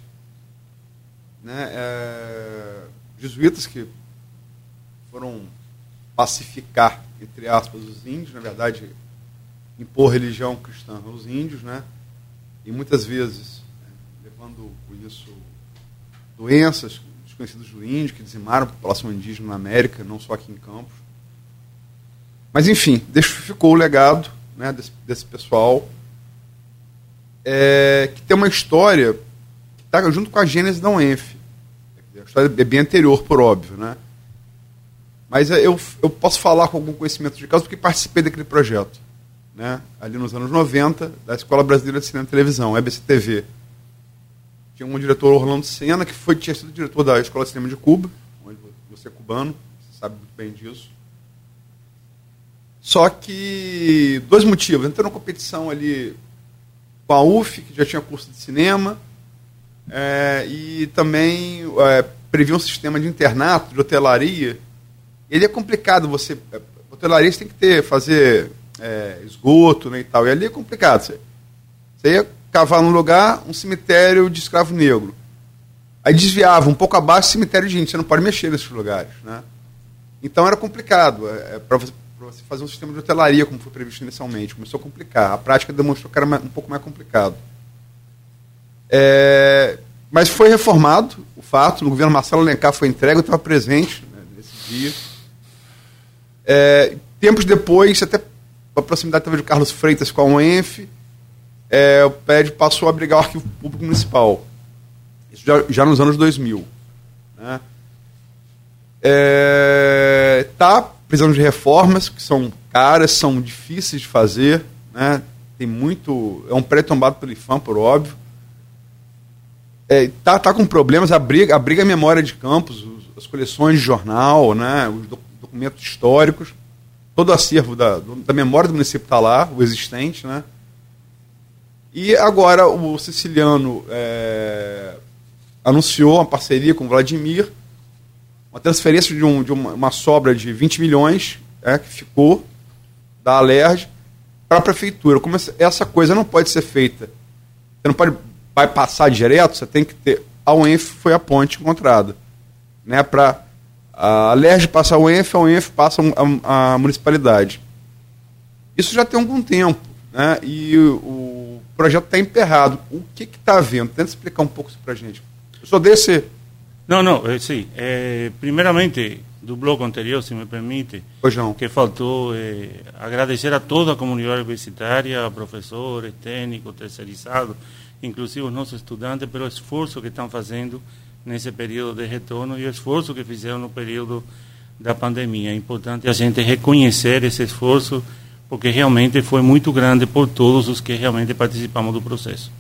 Speaker 3: Né? É, jesuítas que foram pacificar, entre aspas, os índios, na verdade, impor religião cristã aos índios, né? e muitas vezes né, levando por isso doenças desconhecidas do índio, que dizimaram a população indígena na América, não só aqui em Campos. Mas, enfim, ficou o legado né, desse, desse pessoal, é, que tem uma história está junto com a gênese da UENF. A história é bem anterior, por óbvio. Né? Mas é, eu, eu posso falar com algum conhecimento de causa porque participei daquele projeto. Né? Ali nos anos 90, da Escola Brasileira de Cinema e Televisão, EBCTV. Tinha um diretor, Orlando Senna, que foi, tinha sido diretor da Escola de Cinema de Cuba, onde você é cubano, você sabe muito bem disso. Só que dois motivos. Entrou na competição ali com a UF, que já tinha curso de cinema, é, e também é, previa um sistema de internato, de hotelaria. Ele é complicado você. É, hotelaria você tem que ter, fazer é, esgoto né, e tal. E ali é complicado. Você, você ia cavar num lugar um cemitério de escravo negro. Aí desviava um pouco abaixo cemitério de gente. Você não pode mexer nesses lugares. Né? Então era complicado. É, é para você você fazer um sistema de hotelaria, como foi previsto inicialmente. Começou a complicar. A prática demonstrou que era um pouco mais complicado. É, mas foi reformado o fato, no governo Marcelo Alencar foi entregue, eu estava presente né, nesse dia. É, tempos depois, até a proximidade talvez de Carlos Freitas com a UENF, é, o prédio passou a abrigar o arquivo público municipal. Isso já, já nos anos 2000. Né? É, tá precisamos de reformas que são caras, são difíceis de fazer, né? Tem muito, é um pré tombado pelo IFAM, por óbvio. É, tá, tá com problemas, abriga, abriga a memória de campos, os, as coleções de jornal, né? Os documentos históricos, todo o acervo da, da memória do município está lá, o existente, né? E agora o siciliano é, anunciou uma parceria com o Vladimir uma transferência de, um, de uma, uma sobra de 20 milhões é, que ficou da Alerj para a prefeitura. Como essa coisa não pode ser feita, você não pode vai passar direto, você tem que ter. A UENF foi a ponte encontrada. Né, para a Alerj passar a UENF, a UENF passa a, a, municipalidade. Isso já tem algum tempo. Né, e o, projeto está emperrado. O que está havendo? Tenta explicar um pouco isso para a gente. Eu sou desse.
Speaker 2: Não, não, é, sim. É, primeiramente, do bloco anterior, se me permite, que faltou é, agradecer a toda a comunidade universitária, professores, técnicos, terceirizados, inclusive os nossos estudantes, pelo esforço que estão fazendo nesse período de retorno e o esforço que fizeram no período da pandemia. É importante a gente reconhecer esse esforço, porque realmente foi muito grande por todos os que realmente participamos do processo.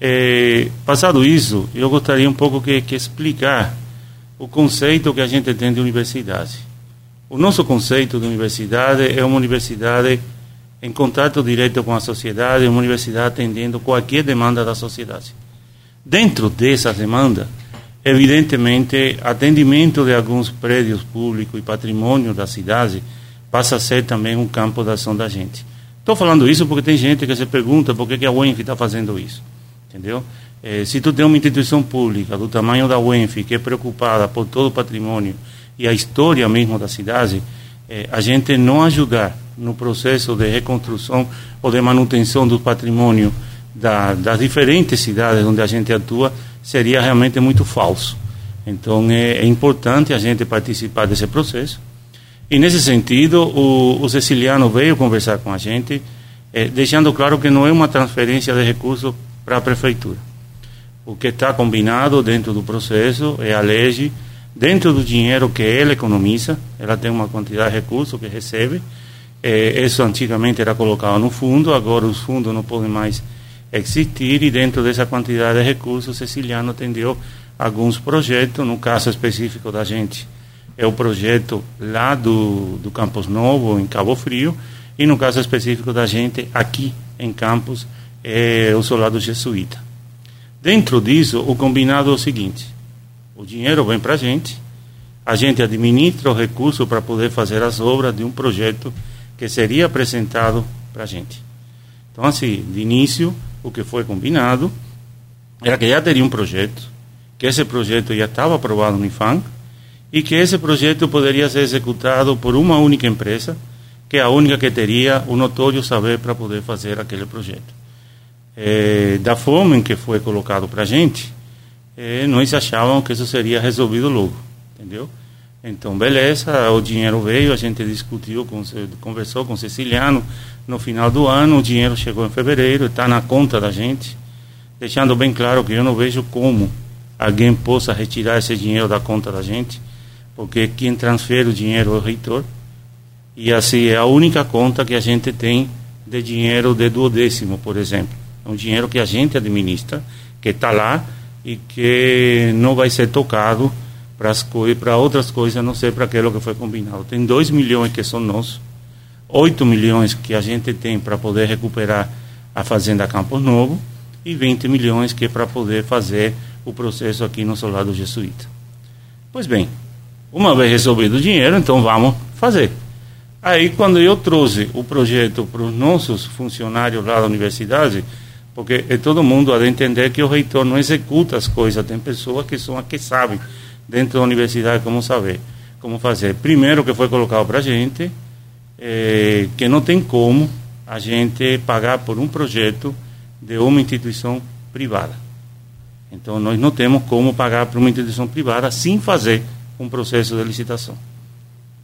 Speaker 2: É, passado isso, eu gostaria um pouco que, que explicar o conceito que a gente tem de universidade. O nosso conceito de universidade é uma universidade em contato direto com a sociedade, uma universidade atendendo qualquer demanda da sociedade. Dentro dessa demanda, evidentemente, atendimento de alguns prédios públicos e patrimônio da cidade passa a ser também um campo de ação da gente. Estou falando isso porque tem gente que se pergunta por que, que a UENF está fazendo isso. Entendeu? Eh, se tu tem uma instituição pública do tamanho da UENF, que é preocupada por todo o patrimônio e a história mesmo da cidade, eh, a gente não ajudar no processo de reconstrução ou de manutenção do patrimônio da, das diferentes cidades onde a gente atua seria realmente muito falso. Então é, é importante a gente participar desse processo. E nesse sentido, o, o Ceciliano veio conversar com a gente, eh, deixando claro que não é uma transferência de recursos para a prefeitura o que está combinado dentro do processo é a lei, dentro do dinheiro que ela economiza, ela tem uma quantidade de recursos que recebe. É, isso antigamente era colocado no fundo, agora os fundos não podem mais existir e dentro dessa quantidade de recursos, Ceciliano atendeu alguns projetos, no caso específico da gente, é o projeto lá do, do Campos Novo, em Cabo Frio, e no caso específico da gente, aqui em Campos, é o Solado Jesuíta. Dentro disso, o combinado é o seguinte: o dinheiro vem para a gente, a gente administra o recurso para poder fazer as obras de um projeto que seria apresentado para a gente. Então, assim, de início, o que foi combinado era que já teria um projeto, que esse projeto já estava aprovado no IFAM e que esse projeto poderia ser executado por uma única empresa, que é a única que teria o notório saber para poder fazer aquele projeto é, da forma em que foi colocado para a gente, é, nós achavam que isso seria resolvido logo, entendeu? Então, beleza, o dinheiro veio, a gente discutiu, conversou com o Ceciliano no final do ano, o dinheiro chegou em fevereiro, está na conta da gente, deixando bem claro que eu não vejo como alguém possa retirar esse dinheiro da conta da gente, porque quem transfere o dinheiro é o reitor, e assim é a única conta que a gente tem de dinheiro de duodécimo, por exemplo. É um dinheiro que a gente administra, que está lá e que não vai ser tocado para outras coisas, a não ser para aquilo que foi combinado. Tem 2 milhões que são nossos, 8 milhões que a gente tem para poder recuperar a Fazenda Campos Novo e 20 milhões que é para poder fazer o processo aqui no Solar do Jesuíta. Pois bem, uma vez resolvido o dinheiro, então vamos fazer. Aí, quando eu trouxe o projeto para os nossos funcionários lá da universidade, porque é todo mundo a de entender que o reitor não executa as coisas, tem pessoas que são as que sabem dentro da universidade como saber, como fazer. Primeiro que foi colocado para a gente, é, que não tem como a gente pagar por um projeto de uma instituição privada. Então nós não temos como pagar para uma instituição privada sem fazer um processo de licitação.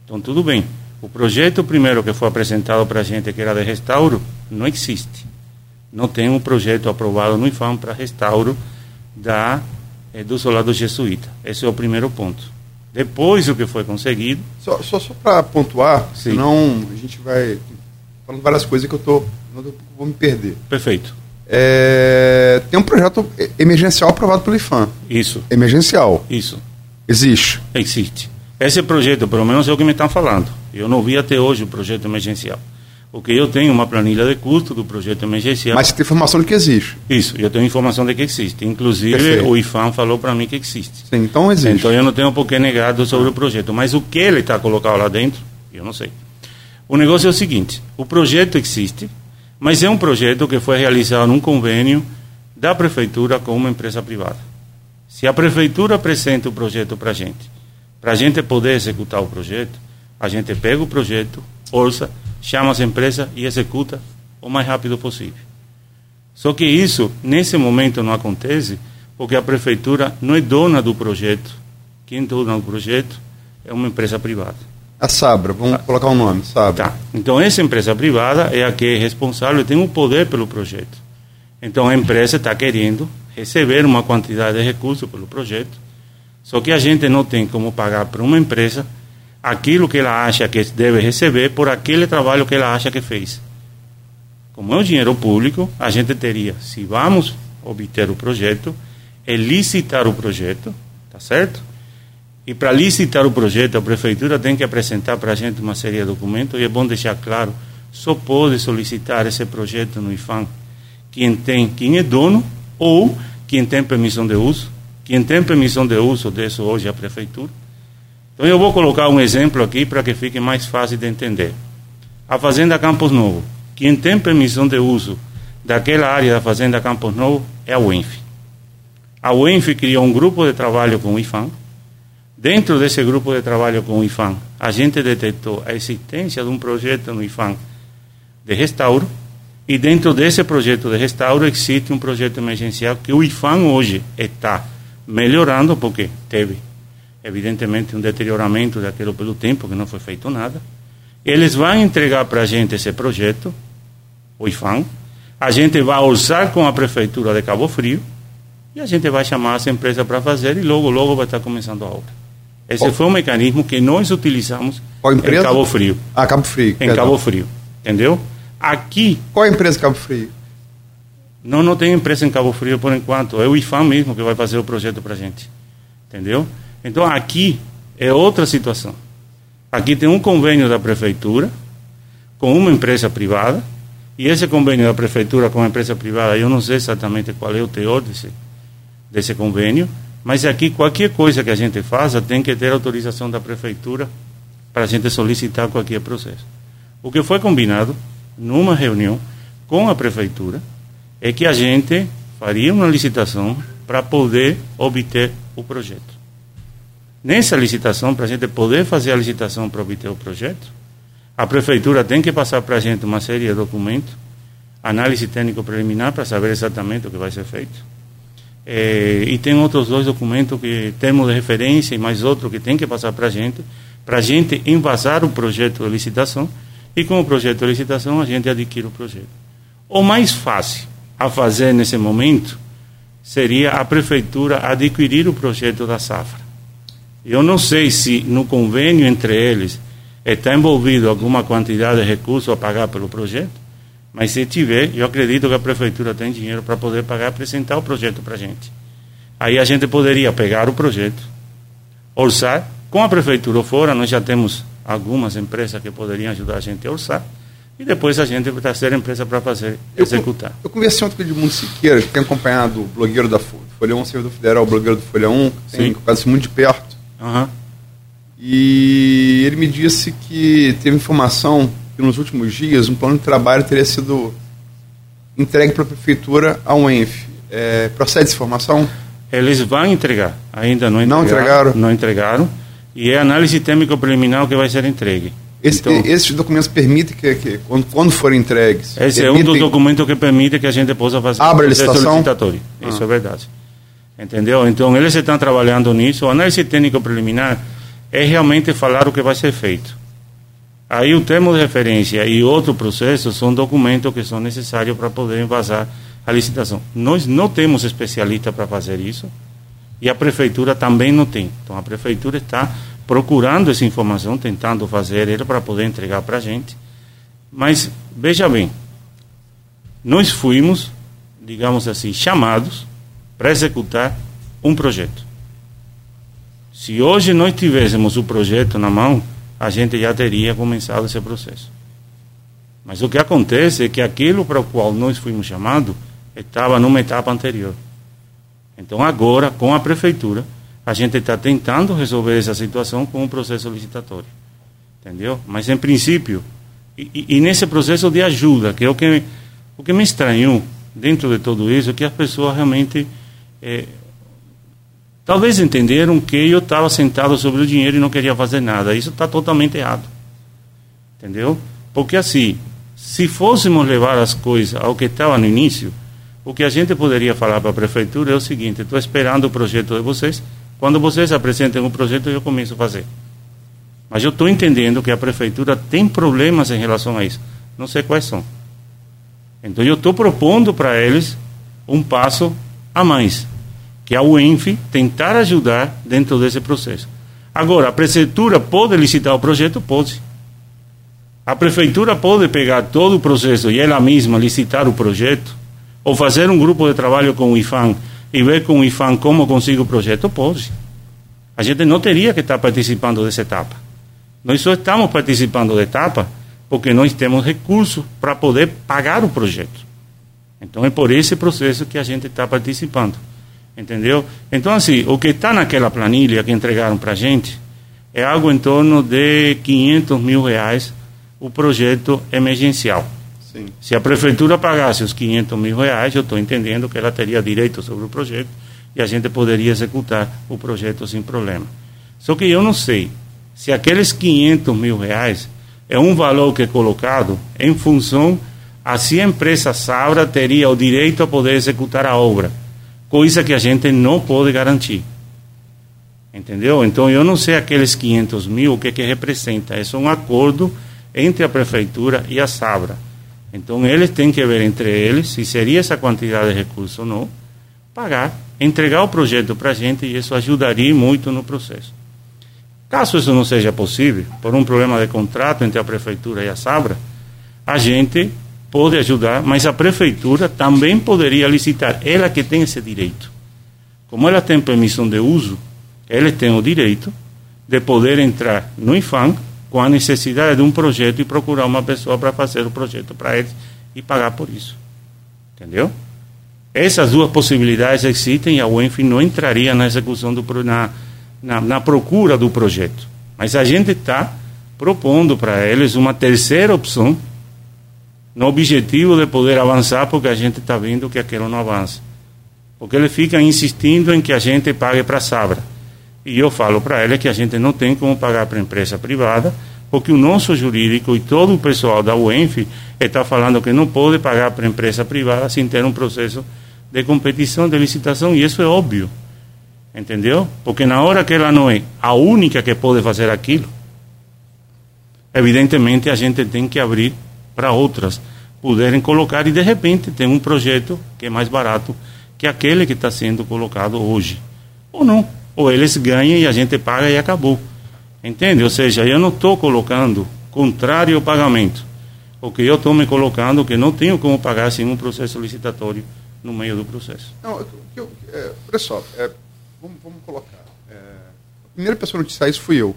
Speaker 2: Então tudo bem. O projeto primeiro que foi apresentado para a gente, que era de restauro, não existe não tem um projeto aprovado no IFAM para restauro da, eh, do solado jesuíta. Esse é o primeiro ponto. Depois o que foi conseguido.
Speaker 3: Só, só, só para pontuar, Sim. senão a gente vai falando várias coisas que eu tô, vou me perder.
Speaker 2: Perfeito.
Speaker 3: É, tem um projeto emergencial aprovado pelo IFAM.
Speaker 2: Isso.
Speaker 3: Emergencial.
Speaker 2: Isso.
Speaker 3: Existe.
Speaker 2: Existe. Esse projeto, pelo menos é o que me estão falando. Eu não vi até hoje o projeto emergencial. Porque eu tenho uma planilha de custo do projeto emergencial.
Speaker 3: Mas você tem informação de que existe.
Speaker 2: Isso, eu tenho informação de que existe. Inclusive, Perfeito. o IFAM falou para mim que existe.
Speaker 3: Sim, então existe.
Speaker 2: Então eu não tenho por que negar sobre o projeto. Mas o que ele está colocado lá dentro, eu não sei. O negócio é o seguinte: o projeto existe, mas é um projeto que foi realizado num convênio da prefeitura com uma empresa privada. Se a prefeitura apresenta o projeto para a gente, para a gente poder executar o projeto, a gente pega o projeto, orça, chama as empresas e executa o mais rápido possível. Só que isso, nesse momento, não acontece porque a prefeitura não é dona do projeto. Quem é dona do projeto é uma empresa privada.
Speaker 3: A Sabra, vamos tá. colocar o um nome, Sabra.
Speaker 2: Tá. Então, essa empresa privada é a que é responsável, tem o um poder pelo projeto. Então, a empresa está querendo receber uma quantidade de recursos pelo projeto, só que a gente não tem como pagar para uma empresa aquilo que ela acha que deve receber por aquele trabalho que ela acha que fez. Como é o dinheiro público, a gente teria, se vamos obter o projeto, é licitar o projeto, tá certo? E para licitar o projeto, a prefeitura tem que apresentar para a gente uma série de documentos, e é bom deixar claro, só pode solicitar esse projeto no IFAM quem tem, quem é dono ou quem tem permissão de uso. Quem tem permissão de uso disso hoje é a prefeitura. Então eu vou colocar um exemplo aqui para que fique mais fácil de entender. A Fazenda Campos Novo. Quem tem permissão de uso daquela área da Fazenda Campos Novo é a UENF. A UENF criou um grupo de trabalho com o IFAM. Dentro desse grupo de trabalho com o IFAM, a gente detectou a existência de um projeto no IFAM de restauro e dentro desse projeto de restauro existe um projeto emergencial que o IFAM hoje está melhorando, porque teve, evidentemente, um deterioramento daquilo pelo tempo, que não foi feito nada. Eles vão entregar para a gente esse projeto, o IFAM, a gente vai orçar com a prefeitura de Cabo Frio e a gente vai chamar essa empresa para fazer e logo, logo vai estar começando a obra. Esse foi um mecanismo que nós utilizamos em Cabo Frio.
Speaker 3: Ah, Cabo Frio.
Speaker 2: Em Cabo Frio, entendeu? Aqui.
Speaker 3: Qual é a empresa Cabo Frio?
Speaker 2: Não, não tem empresa em Cabo Frio por enquanto. É o IFAM mesmo que vai fazer o projeto para a gente. Entendeu? Então aqui é outra situação. Aqui tem um convênio da prefeitura com uma empresa privada. E esse convênio da prefeitura com a empresa privada, eu não sei exatamente qual é o teor desse, desse convênio, mas aqui qualquer coisa que a gente faça tem que ter autorização da prefeitura para a gente solicitar qualquer processo. O que foi combinado numa reunião com a prefeitura, é que a gente faria uma licitação para poder obter o projeto. Nessa licitação, para a gente poder fazer a licitação para obter o projeto, a prefeitura tem que passar para a gente uma série de documentos, análise técnico preliminar para saber exatamente o que vai ser feito. É, e tem outros dois documentos que temos de referência e mais outro que tem que passar para a gente, para a gente envasar o projeto de licitação e com o projeto de licitação a gente adquire o projeto. O mais fácil a fazer nesse momento seria a prefeitura adquirir o projeto da safra. Eu não sei se no convênio entre eles está envolvido alguma quantidade de recursos a pagar pelo projeto, mas se tiver, eu acredito que a prefeitura tem dinheiro para poder pagar e apresentar o projeto para a gente. Aí a gente poderia pegar o projeto, orçar, com a prefeitura fora, nós já temos algumas empresas que poderiam ajudar a gente a orçar, e depois a gente vai ter a empresa para fazer, eu, executar.
Speaker 3: Eu conversei ontem com o Edmundo Siqueira, que tem acompanhado o blogueiro da Folha 1, servidor federal, o blogueiro do Folha 1, que tem acompanhado muito de perto.
Speaker 2: Uhum.
Speaker 3: E ele me disse que teve informação que nos últimos dias um plano de trabalho teria sido entregue para a prefeitura ao ENF. É, procede essa informação?
Speaker 2: Eles vão entregar, ainda não
Speaker 3: entregaram. Não entregaram?
Speaker 2: Não entregaram e é análise térmica preliminar que vai ser entregue.
Speaker 3: Esse, então, esses documentos permitem que, que quando, quando forem entregues.
Speaker 2: Esse permitem... é um dos documentos que permite que a gente possa fazer
Speaker 3: Abra a licitação.
Speaker 2: Ah. Isso é verdade. Entendeu? Então eles estão trabalhando nisso. A análise técnica preliminar é realmente falar o que vai ser feito. Aí o termo de referência e outro processo são documentos que são necessários para poder envasar a licitação. Nós não temos especialista para fazer isso e a prefeitura também não tem. Então a prefeitura está procurando essa informação, tentando fazer ela para poder entregar para a gente. Mas veja bem, nós fomos, digamos assim, chamados para executar um projeto. Se hoje nós tivéssemos o projeto na mão, a gente já teria começado esse processo. Mas o que acontece é que aquilo para o qual nós fomos chamados estava numa etapa anterior. Então, agora, com a prefeitura, a gente está tentando resolver essa situação com um processo licitatório. Entendeu? Mas, em princípio, e, e, nesse processo de ajuda, que é o que, o que me estranhou dentro de tudo isso, é que as pessoas realmente. É, talvez entenderam que eu estava sentado sobre o dinheiro e não queria fazer nada. Isso está totalmente errado. Entendeu? Porque assim, se fôssemos levar as coisas ao que estava no início, o que a gente poderia falar para a prefeitura é o seguinte: estou esperando o projeto de vocês. Quando vocês apresentem o projeto, eu começo a fazer. Mas eu estou entendendo que a prefeitura tem problemas em relação a isso. Não sei quais são. Então eu estou propondo para eles um passo a mais, que a UENF tentar ajudar dentro desse processo. Agora, a prefeitura pode licitar o projeto? Pode. A prefeitura pode pegar todo o processo e ela mesma licitar o projeto? Ou fazer um grupo de trabalho com o IFAM e ver com o IFAM como consigo o projeto? Pode. A gente não teria que estar participando dessa etapa. Nós só estamos participando da etapa porque nós temos recursos para poder pagar o projeto. Então é por esse processo que a gente está participando. Entendeu? Então, assim, o que está naquela planilha que entregaram para a gente é algo em torno de 500 mil reais o projeto emergencial. Sim. Se a prefeitura pagasse os 500 mil reais, eu estou entendendo que ela teria direito sobre o projeto e a gente poderia executar o projeto sem problema. Só que eu não sei se aqueles 500 mil reais é um valor que é colocado em função a se a empresa Sabra teria o direito a poder executar a obra, coisa que a gente não pode garantir. Entendeu? Então eu não sei aqueles 500 mil o que, que representa. É um acordo entre a prefeitura e a Sabra. Então eles têm que ver entre eles se seria essa quantidade de recursos ou não, pagar, entregar o projeto para a gente e isso ajudaria muito no processo. Caso isso não seja possível, por um problema de contrato entre a prefeitura e a Sabra, a gente pode ajudar, mas a prefeitura também poderia licitar, ela que tem esse direito. Como ela tem permissão de uso, ela tem o direito de poder entrar no IFAM com a necessidade de um projeto e procurar uma pessoa para fazer o projeto para eles e pagar por isso. Entendeu? Essas duas possibilidades existem e a UENF não entraria na execução do na, na, na procura do projeto. Mas a gente está propondo para eles uma terceira opção no objetivo de poder avançar, porque a gente está vendo que aquilo não avança. Porque ele fica insistindo em que a gente pague para a Sabra. E eu falo para ela que a gente não tem como pagar para a empresa privada, porque o nosso jurídico e todo o pessoal da UENF está falando que não pode pagar para a empresa privada sem ter um processo de competição, de licitação, e isso é óbvio. Entendeu? Porque na hora que ela não é a única que pode fazer aquilo, evidentemente a gente tem que abrir para outras poderem colocar e de repente tem um projeto que é mais barato que aquele que está sendo colocado hoje. Ou não ou eles ganham e a gente paga e acabou. Entende? Ou seja, eu não estou colocando contrário ao pagamento. O que eu estou me colocando que não tenho como pagar sem um processo licitatório no meio do processo.
Speaker 3: Não, eu, é, olha só, é, vamos, vamos, colocar. É, a primeira pessoa a noticiar isso fui eu.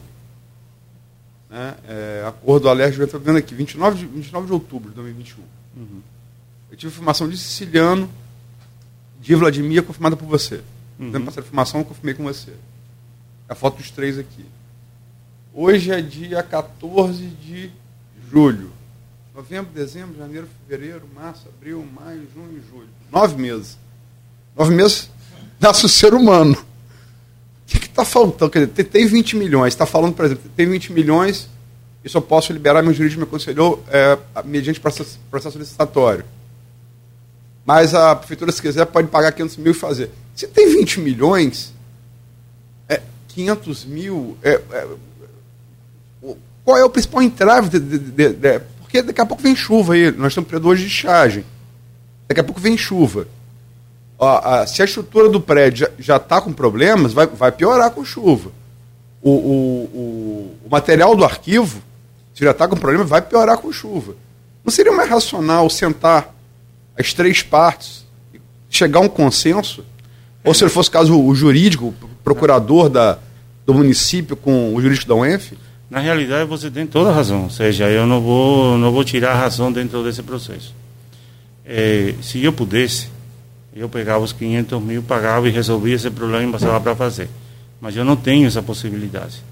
Speaker 3: Né? É, acordo Alerj, eu estou vendo aqui, 29 de, 29 de outubro de 2021. Uhum. Eu tive informação de Siciliano, de Vladimir, confirmada por você. Uhum. Dando passar informação, eu confirmei com você. A foto dos três aqui. Hoje é dia 14 de julho. Novembro, dezembro, janeiro, fevereiro, março, abril, maio, junho e julho. Nove meses. Nove meses nasce o ser humano. Está faltando? Quer dizer, tem 20 milhões. Está falando, por exemplo, tem 20 milhões e só posso liberar, meu jurídico me aconselhou, é, mediante processo, processo licitatório. Mas a prefeitura, se quiser, pode pagar 500 mil e fazer. Se tem 20 milhões, é, 500 mil. É, é, qual é o principal entrave? De, de, de, porque daqui a pouco vem chuva aí. Nós estamos período hoje de estiagem. Daqui a pouco vem chuva. A, se a estrutura do prédio já está com problemas, vai, vai piorar com chuva. O, o, o, o material do arquivo, se já está com problema, vai piorar com chuva. Não seria mais racional sentar as três partes, chegar a um consenso? Ou se fosse caso o jurídico, o procurador da, do município com o jurídico da UENF?
Speaker 2: Na realidade, você tem toda a razão. Ou seja, eu não vou, não vou tirar a razão dentro desse processo. É, se eu pudesse, eu pegava os 500 mil, pagava e resolvia esse problema e passava para fazer. Mas eu não tenho essa possibilidade.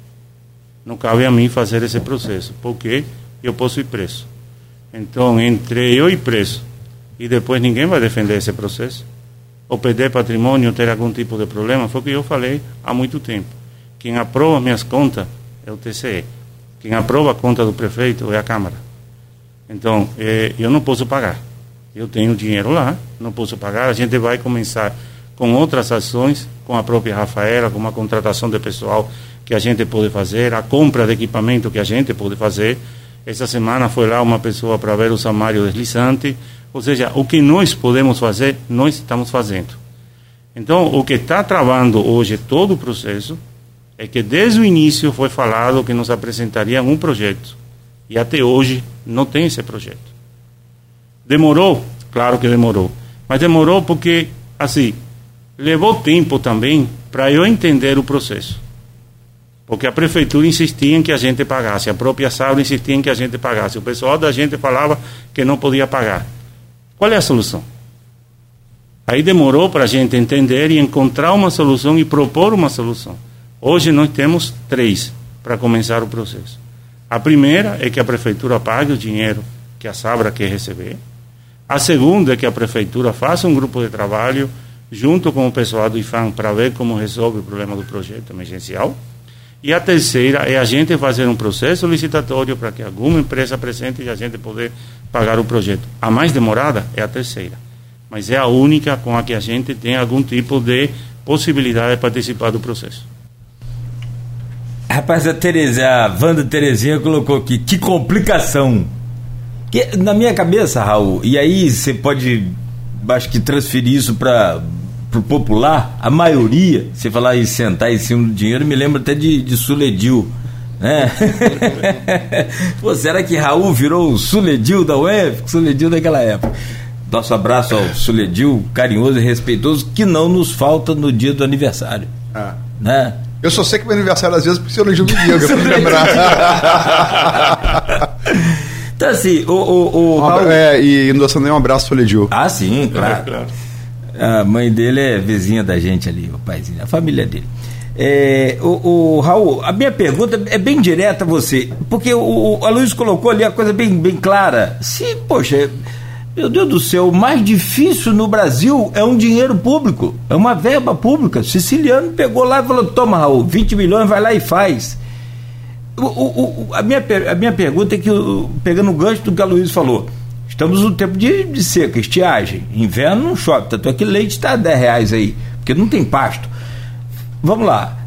Speaker 2: Não cabe a mim fazer esse processo, porque eu posso ir preso. Então, entre eu e preso, e depois ninguém vai defender esse processo, ou perder patrimônio, ter algum tipo de problema, foi o que eu falei há muito tempo. Quem aprova minhas contas é o TCE. Quem aprova a conta do prefeito é a Câmara. Então, eh, eu não posso pagar. Eu tenho dinheiro lá, não posso pagar. A gente vai começar com outras ações, com a própria Rafaela, com uma contratação de pessoal que a gente pode fazer, a compra de equipamento que a gente pode fazer. Essa semana foi lá uma pessoa para ver o samário deslizante. Ou seja, o que nós podemos fazer, nós estamos fazendo. Então, o que está travando hoje todo o processo é que desde o início foi falado que nos apresentariam um projeto e até hoje não tem esse projeto. Demorou? Claro que demorou. Mas demorou porque, assim, levou tempo também para eu entender o processo. Porque a prefeitura insistia em que a gente pagasse, a própria Saura insistia em que a gente pagasse. O pessoal da gente falava que não podia pagar. Qual é a solução? Aí demorou para a gente entender e encontrar uma solução e propor uma solução. Hoje nós temos três para começar o processo. A primeira é que a prefeitura pague o dinheiro que a Sabra quer receber. A segunda é que a prefeitura faça um grupo de trabalho junto com o pessoal do IFAM para ver como resolve o problema do projeto emergencial. E a terceira é a gente fazer um processo licitatório para que alguma empresa apresente e a gente poder pagar o projeto. A mais demorada é a terceira, mas é a única com a que a gente tem algum tipo de possibilidade de participar do processo.
Speaker 1: Rapaz, a Terezinha, a Wanda Terezinha colocou aqui, que complicação. Que, na minha cabeça, Raul, e aí você pode, acho que transferir isso para o popular, a maioria, você falar em sentar em cima do dinheiro, me lembra até de, de Suledil. Né? Pô, será que Raul virou o Suledil da UEF? Suledil daquela época. Nosso abraço ao Suledil, carinhoso e respeitoso, que não nos falta no dia do aniversário. Ah. Né?
Speaker 3: Eu só sei que meu aniversário às vezes porque o Legil me liga pra lembrar.
Speaker 1: então assim, o. o, o
Speaker 3: Raul... é, e não um abraço pro Legil.
Speaker 1: Ah, sim, claro. É, claro. A mãe dele é vizinha da gente ali, o paizinho, a família dele. É, o, o, Raul, a minha pergunta é bem direta a você, porque o, o a Luiz colocou ali a coisa bem, bem clara. Se, poxa, meu Deus do céu, o mais difícil no Brasil é um dinheiro público, é uma verba pública. Siciliano pegou lá e falou: toma, Raul, 20 milhões, vai lá e faz. O, o, o, a, minha, a minha pergunta é que, pegando o gancho do que a Luiz falou, estamos no tempo de, de seca, estiagem. Inverno não chove, tanto é que leite está a 10 reais aí, porque não tem pasto. Vamos lá.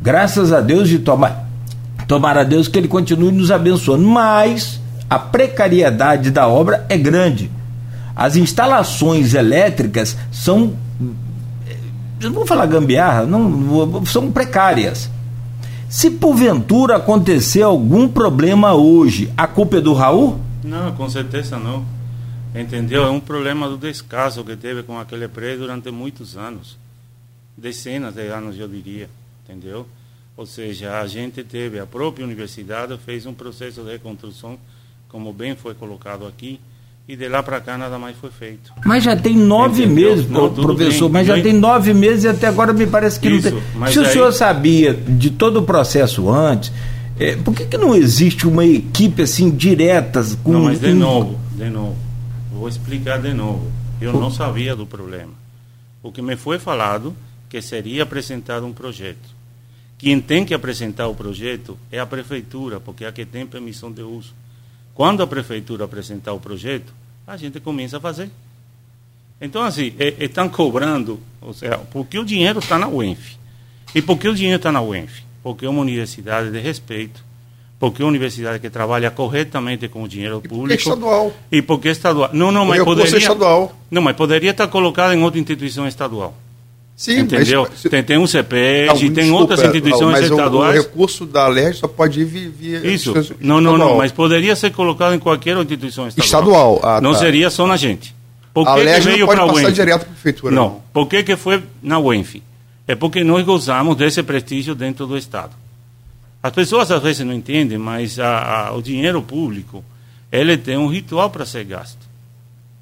Speaker 1: Graças a Deus e tomar, tomar a Deus que Ele continue nos abençoando. Mas a precariedade da obra é grande. As instalações elétricas são. Eu não vou falar gambiarra, não, são precárias. Se porventura acontecer algum problema hoje, a culpa é do Raul?
Speaker 2: Não, com certeza não. Entendeu? É um problema do descaso que teve com aquele prédio durante muitos anos. Dezenas de anos, eu diria. Entendeu? Ou seja, a gente teve, a própria universidade fez um processo de reconstrução como bem foi colocado aqui, e de lá para cá nada mais foi feito.
Speaker 1: Mas já tem nove Entendeu? meses, não, professor, bem, mas já tem nove meses e até agora me parece que Isso, não tem. Se aí... o senhor sabia de todo o processo antes, é, por que, que não existe uma equipe assim direta
Speaker 2: com. Não, mas de novo, de novo, vou explicar de novo. Eu não sabia do problema. O que me foi falado que seria apresentado um projeto. Quem tem que apresentar o projeto é a prefeitura, porque é a que tem permissão de uso. Quando a prefeitura apresentar o projeto, a gente começa a fazer. Então, assim, é, estão cobrando, ou seja, porque o dinheiro está na UENF. E por que o dinheiro está na UENF? Porque é uma universidade de respeito, porque é uma universidade que trabalha corretamente com o dinheiro
Speaker 3: e
Speaker 2: público.
Speaker 3: Porque é estadual.
Speaker 2: E porque é estadual. Não, não, mas poderia.
Speaker 3: É estadual.
Speaker 2: Não, mas poderia estar colocado em outra instituição estadual.
Speaker 3: Sim,
Speaker 2: entendeu? Mas, tem, tem um CPES, tem desculpa, outras instituições mas estaduais.
Speaker 3: O, o recurso da LERJ só pode ir via.
Speaker 2: Isso. Não, não, não, mas poderia ser colocado em qualquer instituição estadual.
Speaker 3: Estadual.
Speaker 2: Ah, não tá. seria só na gente.
Speaker 3: Por que a LERJ que veio não pode passar direto para a prefeitura.
Speaker 2: Não. não. Por que, que foi na UENF? É porque nós gozamos desse prestígio dentro do Estado. As pessoas às vezes não entendem, mas a, a, o dinheiro público, ele tem um ritual para ser gasto.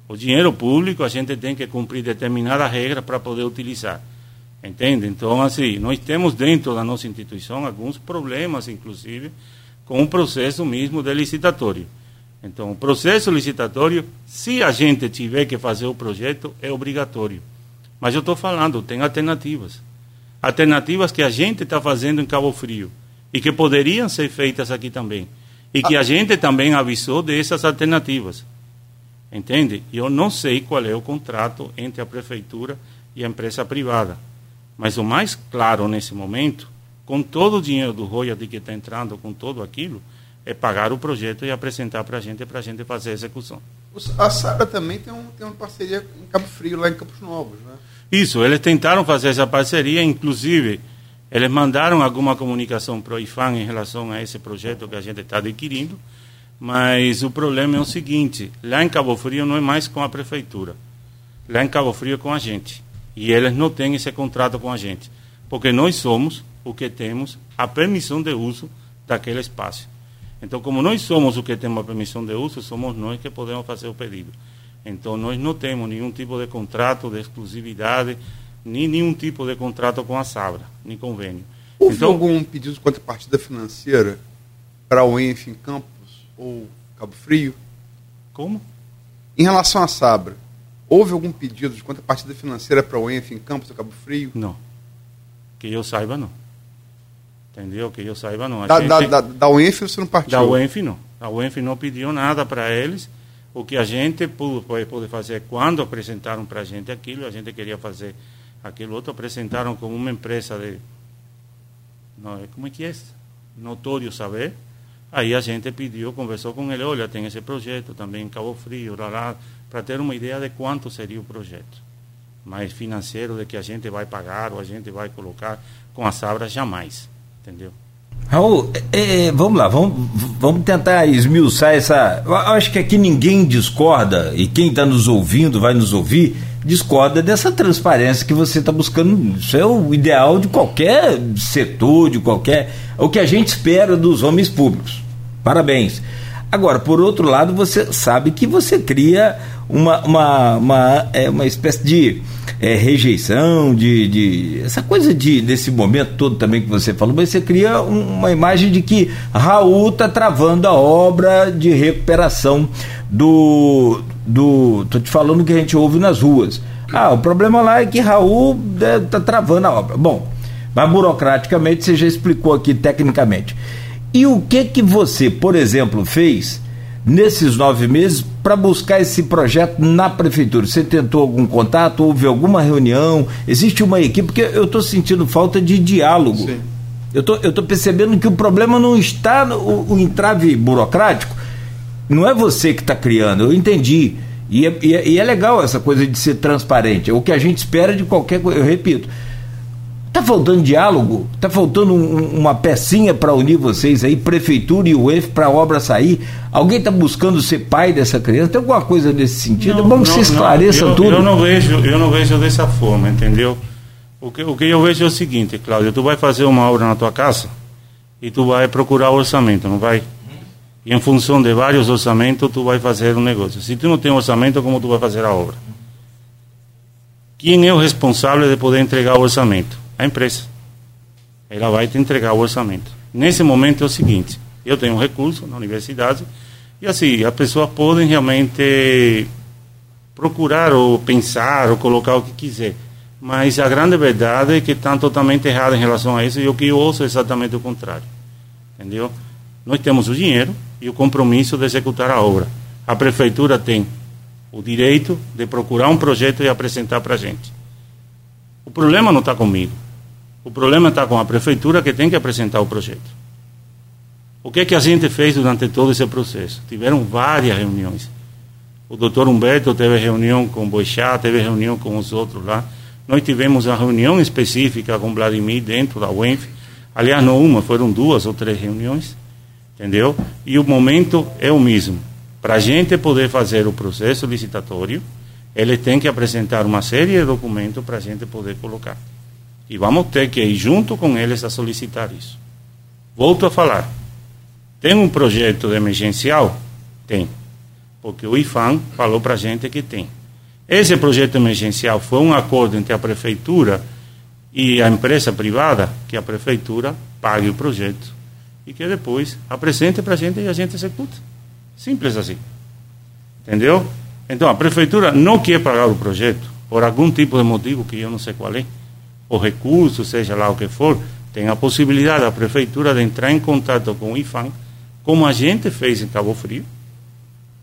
Speaker 2: O dinheiro público, a gente tem que cumprir determinada regra para poder utilizar. Entende? Então, assim, nós temos dentro da nossa instituição alguns problemas, inclusive, com o processo mesmo de licitatório. Então, o processo licitatório, se a gente tiver que fazer o projeto, é obrigatório. Mas eu estou falando, tem alternativas. Alternativas que a gente está fazendo em Cabo Frio e que poderiam ser feitas aqui também. E que a gente também avisou dessas alternativas. Entende? Eu não sei qual é o contrato entre a prefeitura e a empresa privada. Mas o mais claro nesse momento, com todo o dinheiro do royalty que está entrando, com tudo aquilo, é pagar o projeto e apresentar para a gente, para a gente fazer a execução.
Speaker 3: A Sara também tem, um, tem uma parceria em Cabo Frio, lá em Campos Novos, né?
Speaker 2: Isso, eles tentaram fazer essa parceria, inclusive eles mandaram alguma comunicação para o IFAM em relação a esse projeto que a gente está adquirindo, mas o problema é o seguinte: lá em Cabo Frio não é mais com a prefeitura, lá em Cabo Frio é com a gente. E eles não têm esse contrato com a gente, porque nós somos o que temos a permissão de uso daquele espaço. Então, como nós somos o que temos a permissão de uso, somos nós que podemos fazer o pedido. Então, nós não temos nenhum tipo de contrato de exclusividade, nem nenhum tipo de contrato com a Sabra, nem convênio.
Speaker 3: Houve
Speaker 2: então,
Speaker 3: algum pedido de contrapartida financeira para o ENF em Campos ou Cabo Frio?
Speaker 2: Como?
Speaker 3: Em relação à Sabra, houve algum pedido de contrapartida financeira para o ENF em Campos ou Cabo Frio?
Speaker 2: Não. Que eu saiba, não. Entendeu? Que eu saiba, não. A
Speaker 3: Da,
Speaker 2: gente-
Speaker 3: da, da, da UENF você não partiu?
Speaker 2: Da UENF não. A UENF não pediu nada para eles. O que a gente pôde, pôde fazer quando apresentaram para a gente aquilo, a gente queria fazer aquilo outro, apresentaram como uma empresa de. Não, como é que é? Notório saber. Aí a gente pediu, conversou com ele, olha, tem esse projeto também em Cabo Frio, para ter uma ideia de quanto seria o projeto. Mas financeiro de que a gente vai pagar ou a gente vai colocar com a Sabra, jamais. Entendeu?
Speaker 1: Raul, é, é, vamos lá, vamos, vamos tentar esmiuçar essa. Eu acho que aqui ninguém discorda, e quem está nos ouvindo, vai nos ouvir, discorda dessa transparência que você está buscando. Isso é o ideal de qualquer setor, de qualquer. o que a gente espera dos homens públicos. Parabéns. Agora, por outro lado, você sabe que você cria uma, uma, uma, é, uma espécie de é, rejeição, de, de. essa coisa de desse momento todo também que você falou, mas você cria um- uma imagem de que Raul está travando a obra de recuperação do. do. tô te falando que a gente ouve nas ruas. Ah, o problema lá é que Raul está travando a obra. Bom, mas burocraticamente você já explicou aqui tecnicamente. E o que que você, por exemplo, fez nesses nove meses para buscar esse projeto na prefeitura? Você tentou algum contato? Houve alguma reunião? Existe uma equipe? Porque eu estou sentindo falta de diálogo.
Speaker 3: Sim.
Speaker 1: Eu tô, eu tô percebendo que o problema não está no o, o entrave burocrático, não é você que está criando, eu entendi. E é, e, é, e é legal essa coisa de ser transparente. É o que a gente espera de qualquer coisa. Eu repito. Tá faltando diálogo? Tá faltando um- uma pecinha para unir vocês aí, prefeitura e o EF para a obra sair? Alguém tá buscando ser pai dessa criança? Tem alguma coisa nesse sentido? é bom que você esclareça
Speaker 2: eu,
Speaker 1: tudo.
Speaker 2: Eu não vejo, eu não vejo dessa forma, entendeu? O que, o que eu vejo é o seguinte, Cláudio, tu vai fazer uma obra na tua casa e tu vai procurar orçamento, não vai? E em função de vários orçamentos, tu vai fazer um negócio. Se tu não tem orçamento, como tu vai fazer a obra? Quem é o responsável de poder entregar o orçamento? A empresa. Ela vai te entregar o orçamento. Nesse momento é o seguinte: eu tenho um recurso na universidade e assim as pessoas podem realmente procurar ou pensar ou colocar o que quiser. Mas a grande verdade é que estão totalmente errados em relação a isso e o que eu ouço é exatamente o contrário. Entendeu? Nós temos o dinheiro e o compromisso de executar a obra. A prefeitura tem o direito de procurar um projeto e apresentar para a gente. O problema não está comigo. O problema está com a prefeitura que tem que apresentar o projeto. O que é que a gente fez durante todo esse processo? Tiveram várias reuniões. O doutor Humberto teve reunião com o Boixá, teve reunião com os outros lá. Nós tivemos a reunião específica com Vladimir dentro da UENF. Aliás, não uma, foram duas ou três reuniões. Entendeu? E o momento é o mesmo. Para a gente poder fazer o processo licitatório, ele tem que apresentar uma série de documentos para a gente poder colocar. E vamos ter que ir junto com eles a solicitar isso. Volto a falar. Tem um projeto emergencial? Tem. Porque o IFAM falou para a gente que tem. Esse projeto emergencial foi um acordo entre a prefeitura e a empresa privada, que a prefeitura pague o projeto e que depois apresente para a gente e a gente executa. Simples assim. Entendeu? Então a prefeitura não quer pagar o projeto por algum tipo de motivo que eu não sei qual é, ou recurso, seja lá o que for, tem a possibilidade a prefeitura de entrar em contato com o IFAM, como a gente fez em Cabo Frio.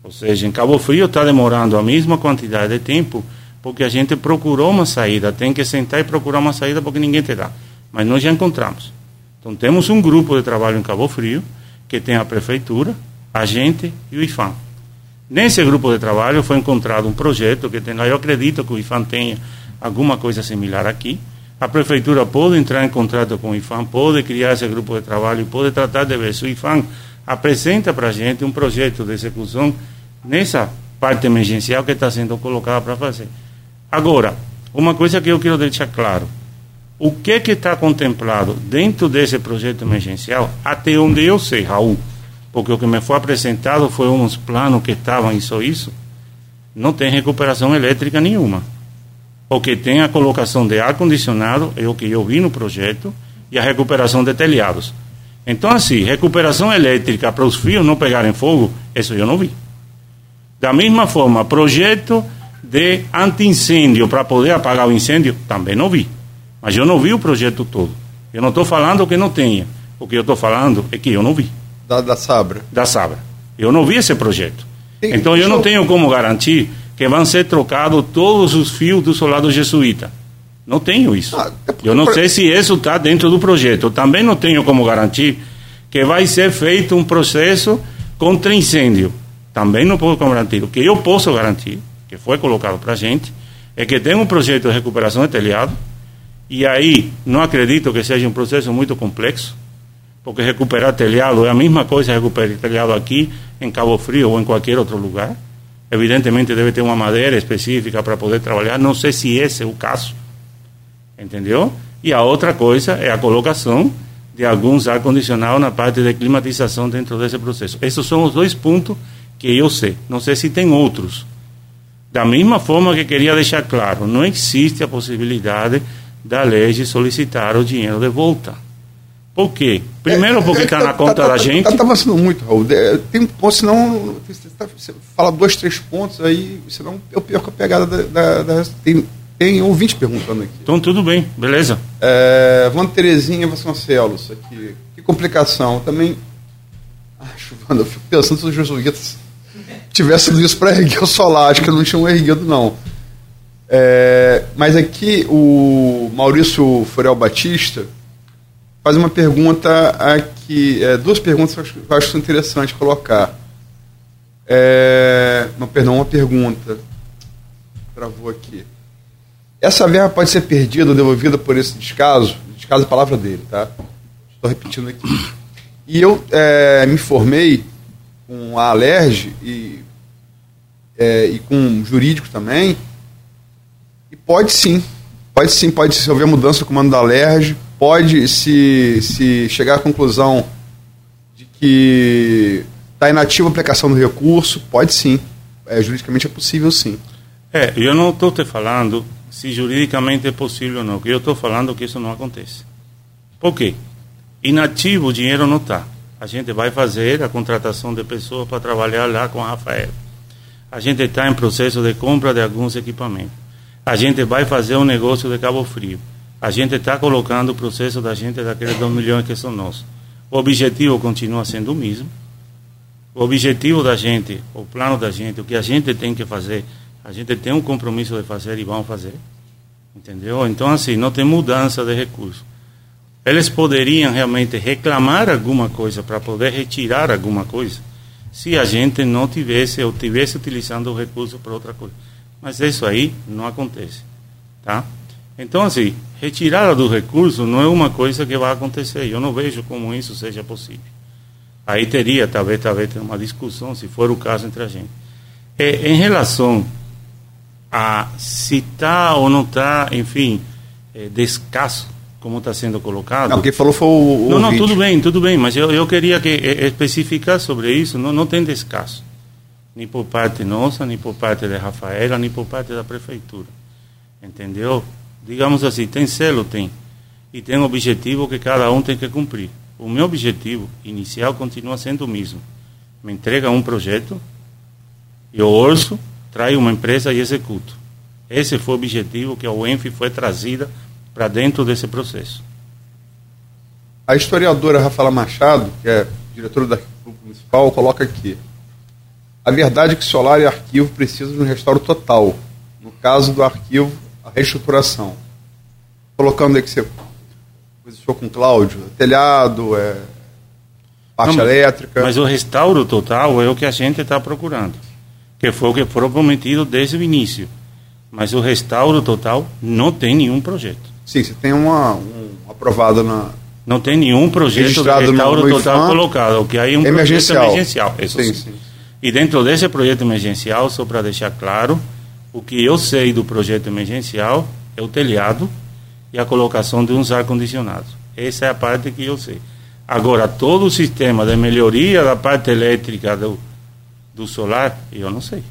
Speaker 2: Ou seja, em Cabo Frio está demorando a mesma quantidade de tempo porque a gente procurou uma saída. Tem que sentar e procurar uma saída porque ninguém te dá. Mas nós já encontramos. Então temos um grupo de trabalho em Cabo Frio que tem a prefeitura, a gente e o IFAM. Nesse grupo de trabalho foi encontrado um projeto que tem. Eu acredito que o IFAM tenha alguma coisa similar aqui. A prefeitura pode entrar em contato com o IFAM, pode criar esse grupo de trabalho pode tratar de ver se o IFAM apresenta para a gente um projeto de execução nessa parte emergencial que está sendo colocada para fazer. Agora, uma coisa que eu quero deixar claro o que que está contemplado dentro desse projeto emergencial, até onde eu sei, Raul, porque o que me foi apresentado foi uns planos que estavam isso isso, não tem recuperação elétrica nenhuma. O que tem a colocação de ar condicionado é o que eu vi no projeto e a recuperação de telhados. Então, assim, recuperação elétrica para os fios não pegarem fogo, isso eu não vi. Da mesma forma, projeto de anti-incêndio para poder apagar o incêndio, também não vi. Mas eu não vi o projeto todo. Eu não estou falando que não tenha. O que eu estou falando é que eu não vi.
Speaker 3: Da, da Sabra.
Speaker 2: Da Sabra. Eu não vi esse projeto. Tem, então eu não tenho como garantir que vão ser trocados todos os fios do solado jesuíta. Não tenho isso. Ah, é eu não sei se isso está dentro do projeto. Também não tenho como garantir que vai ser feito um processo contra incêndio. Também não posso garantir. O que eu posso garantir, que foi colocado para a gente, é que tem um projeto de recuperação de telhado, e aí, não acredito que seja um processo muito complexo, porque recuperar telhado é a mesma coisa recuperar telhado aqui, em Cabo Frio ou em qualquer outro lugar. Evidentemente, deve ter uma madeira específica para poder trabalhar. Não sei se esse é o caso. Entendeu? E a outra coisa é a colocação de alguns ar-condicionado na parte de climatização dentro desse processo. Esses são os dois pontos que eu sei. Não sei se tem outros. Da mesma forma que queria deixar claro, não existe a possibilidade da lei de solicitar o dinheiro de volta. Por quê? Primeiro porque está é, na tá, conta tá, da gente.
Speaker 3: Está avançando muito, Raul. Tem um ponto, senão você, tá, você fala dois, três pontos, aí senão eu perco a pegada da. da, da tem, tem ouvinte perguntando aqui.
Speaker 2: Então tudo bem, beleza.
Speaker 3: É, Wanda Terezinha Vasconcelos, aqui. Que complicação. Também. Acho, Wanda, eu fico pensando se os jesuítas tivessem isso para erguer o solar. Acho que não tinham erguido, não. É, mas aqui o Maurício Furel Batista faz uma pergunta aqui, é, duas perguntas que eu acho, interessante colocar. É, não, perdão, uma pergunta. Travou aqui. Essa verba pode ser perdida ou devolvida por esse descaso? Descaso é a palavra dele, tá? Estou repetindo aqui. E eu é, me formei com a Alerj e, é, e com jurídico também Pode sim. Pode sim, pode se houver mudança do comando da LERJ, pode se, se chegar à conclusão de que está inativa a aplicação do recurso, pode sim. É, juridicamente é possível sim.
Speaker 2: É, eu não estou te falando se juridicamente é possível ou não, eu estou falando que isso não acontece. Por quê? Inativo o dinheiro não está. A gente vai fazer a contratação de pessoas para trabalhar lá com a Rafael. A gente está em processo de compra de alguns equipamentos a gente vai fazer um negócio de Cabo Frio. A gente está colocando o processo da gente daqueles 2 milhões que são nossos. O objetivo continua sendo o mesmo. O objetivo da gente, o plano da gente, o que a gente tem que fazer, a gente tem um compromisso de fazer e vamos fazer. Entendeu? Então, assim, não tem mudança de recurso. Eles poderiam realmente reclamar alguma coisa para poder retirar alguma coisa se a gente não tivesse ou tivesse utilizando o recurso para outra coisa. Mas isso aí não acontece, tá? Então, assim, retirada do recurso não é uma coisa que vai acontecer. Eu não vejo como isso seja possível. Aí teria, talvez, talvez, uma discussão, se for o caso, entre a gente. É, em relação a se está ou não está, enfim, é, descaso como está sendo colocado.
Speaker 3: Não, quem falou foi o. o
Speaker 2: não, não, tudo bem, tudo bem, mas eu, eu queria que eh, especificar sobre isso. Não, não tem descaso, nem por parte nossa, nem por parte de Rafaela, nem por parte da prefeitura. Entendeu? Digamos assim, tem selo, tem. E tem um objetivo que cada um tem que cumprir. O meu objetivo inicial continua sendo o mesmo. Me entrega um projeto, eu orço, traio uma empresa e executo. Esse foi o objetivo que a UENF foi trazida para dentro desse processo.
Speaker 3: A historiadora Rafaela Machado, que é diretora da Arquivo Municipal, coloca aqui. A verdade é que solar e arquivo precisam de um restauro total. No caso do arquivo, a reestruturação. Colocando aí que você conversou com o Cláudio, telhado, é, parte
Speaker 2: Não,
Speaker 3: elétrica.
Speaker 2: Mas o restauro total é o que a gente está procurando, que foi o que foi prometido desde o início. Mas o restauro total não tem nenhum projeto.
Speaker 3: Sim, você tem uma, um aprovado na.
Speaker 2: Não tem nenhum projeto de
Speaker 3: Registrado no-
Speaker 2: restauro
Speaker 3: no
Speaker 2: total
Speaker 3: IFAM.
Speaker 2: colocado. O que aí é um
Speaker 3: Emergencial.
Speaker 2: projeto emergencial. Isso
Speaker 3: sim.
Speaker 2: sim. E dentro desse projeto emergencial, só para deixar claro, o que eu sei do projeto emergencial é o telhado e a colocação de uns ar-condicionados. Essa é a parte que eu sei. Agora, todo o sistema de melhoria da parte elétrica do, do solar, eu não sei.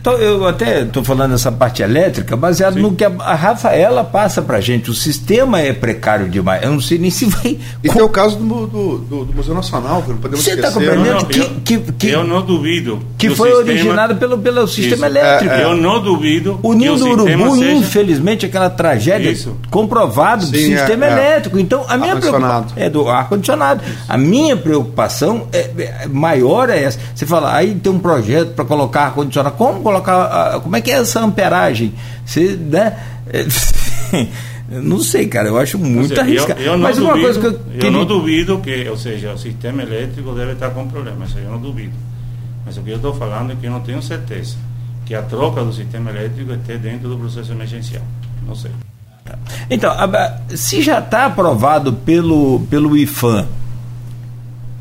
Speaker 1: Então, eu até estou falando essa parte elétrica, baseado
Speaker 2: Sim.
Speaker 1: no que a, a Rafaela passa para gente. O sistema é precário demais. Eu não sei nem se vai.
Speaker 3: E tem o caso do, do, do- do Museu Nacional, que não podemos
Speaker 1: Você tá
Speaker 3: esquecer.
Speaker 1: compreendendo?
Speaker 3: né?
Speaker 2: Não,
Speaker 1: que-
Speaker 2: eu,
Speaker 1: que- que-
Speaker 2: eu não duvido.
Speaker 1: que foi
Speaker 2: sistema-
Speaker 1: originado pelo, pelo sistema
Speaker 2: Isso.
Speaker 1: elétrico.
Speaker 3: É, é.
Speaker 2: Eu não duvido
Speaker 1: O Ninho
Speaker 2: o
Speaker 1: do Urubu,
Speaker 2: seja...
Speaker 1: infelizmente, aquela tragédia
Speaker 2: Isso.
Speaker 1: comprovado do
Speaker 3: Sim, é,
Speaker 1: sistema
Speaker 3: é.
Speaker 1: elétrico. Então, a minha
Speaker 3: Ar-condicionado.
Speaker 1: preocupação é do ar-condicionado. A minha preocupação é, é maior é essa. Você fala, aí tem um projeto para colocar ar-condicionado. Como colocar. Como é que é essa amperagem? Você, né? é, não sei, cara. Eu acho muito
Speaker 2: seja,
Speaker 1: arriscado.
Speaker 2: Eu, eu
Speaker 1: Mas uma
Speaker 2: duvido,
Speaker 1: coisa que eu,
Speaker 2: eu
Speaker 1: queria-
Speaker 2: não duvido que, ou seja, o sistema elétrico deve estar com problema, isso eu não duvido. Mas o que eu estou falando é que eu não tenho certeza que a troca do sistema elétrico esteja dentro do processo emergencial. Não sei.
Speaker 1: Então, se já está aprovado pelo, pelo IFAM,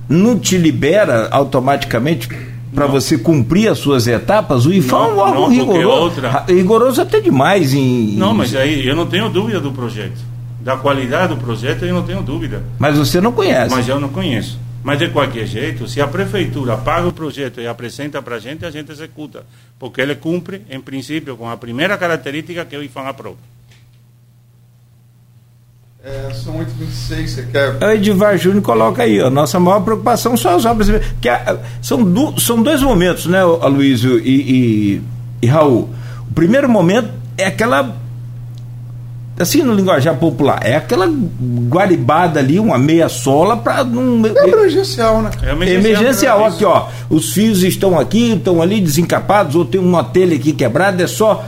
Speaker 1: não te libera automaticamente para você cumprir as suas etapas? O IFAM é um órgão rigoroso. Rigoroso até demais em.
Speaker 2: Não, mas aí eu não tenho dúvida do projeto. Da qualidade do projeto eu não tenho dúvida.
Speaker 1: Mas você não conhece.
Speaker 2: Mas eu não conheço. Mas de qualquer jeito, se a prefeitura paga o projeto e apresenta para a gente, a gente executa. Porque ele cumpre, em princípio, com a primeira característica que o IFAM aprova.
Speaker 3: É, são 8h26, você quer.
Speaker 1: O Edivar Júnior coloca aí, ó, nossa maior preocupação são as obras. Que a- são, du- são dois momentos, né, Aloysio e, e, e Raul. O primeiro momento é aquela. Assim, no linguajar popular, é aquela guaribada ali, uma meia sola para não.
Speaker 3: É emergencial, né?
Speaker 2: É
Speaker 1: Emergencial,
Speaker 2: pra
Speaker 1: aqui
Speaker 2: isso.
Speaker 1: ó, os fios estão aqui, estão ali desencapados, ou tem uma telha aqui quebrada, é só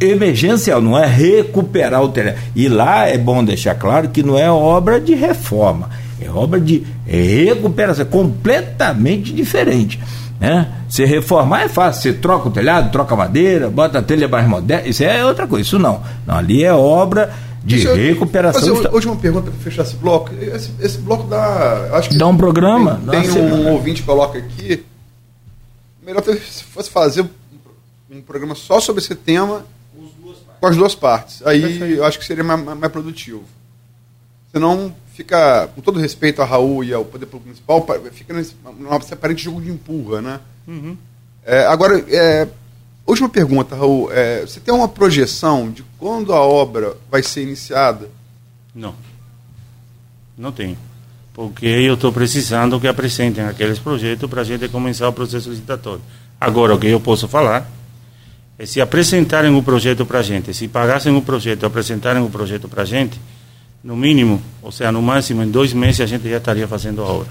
Speaker 1: emergencial, não é recuperar o telhado. E lá é bom deixar claro que não é obra de reforma, é obra de recuperação, completamente diferente. Né? Se reformar é fácil, você troca o telhado, troca a madeira, bota a telha mais moderna, isso é outra coisa, isso não. não ali é obra de recuperação.
Speaker 3: Fazer a última pergunta para fechar esse bloco. Esse, esse bloco dá. Acho que
Speaker 1: Dá um programa,
Speaker 3: Tem, tem um
Speaker 1: semana.
Speaker 3: ouvinte que coloca aqui. Melhor se fosse fazer um programa só sobre esse tema com as duas partes. Aí eu acho que seria mais, mais- mais produtivo. Senão fica, com todo respeito a Raul e ao Poder Público Municipal, pa- fica nesse num aparente jogo de empurra, né?
Speaker 2: Uhum.
Speaker 3: É, agora, é, última pergunta, Raul. É, você tem uma projeção de quando a obra vai ser iniciada?
Speaker 2: Não. Não tenho. Porque eu estou precisando que apresentem aqueles projetos para a gente começar o processo licitatório. Agora, o que eu posso falar é se apresentarem o projeto para a gente, se pagassem o projeto, apresentarem o projeto para a gente, no mínimo, ou seja, no máximo, em dois meses a gente já estaria fazendo a obra.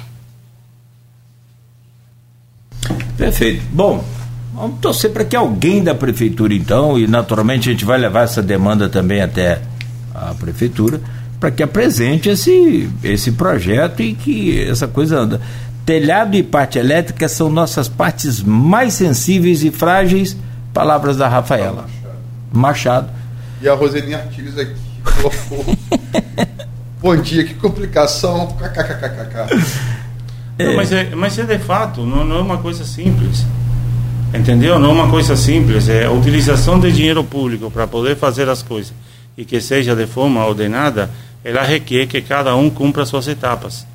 Speaker 1: Perfeito. Bom, vamos torcer para que alguém da prefeitura, então, e naturalmente a gente vai levar essa demanda também até a prefeitura, para que apresente esse, esse projeto e que essa coisa anda. Telhado e parte elétrica são nossas partes mais sensíveis e frágeis. Palavras da Rafaela Machado.
Speaker 3: E a Roseni Artigas aqui colocou. Bom dia, que complicação. KKKKK.
Speaker 2: Não, mas, é, mas é de fato, não, não é uma coisa simples. Entendeu? Não é uma coisa simples. É a utilização de dinheiro público para poder fazer as coisas e que seja de forma ordenada, ela requer que cada um cumpra suas etapas.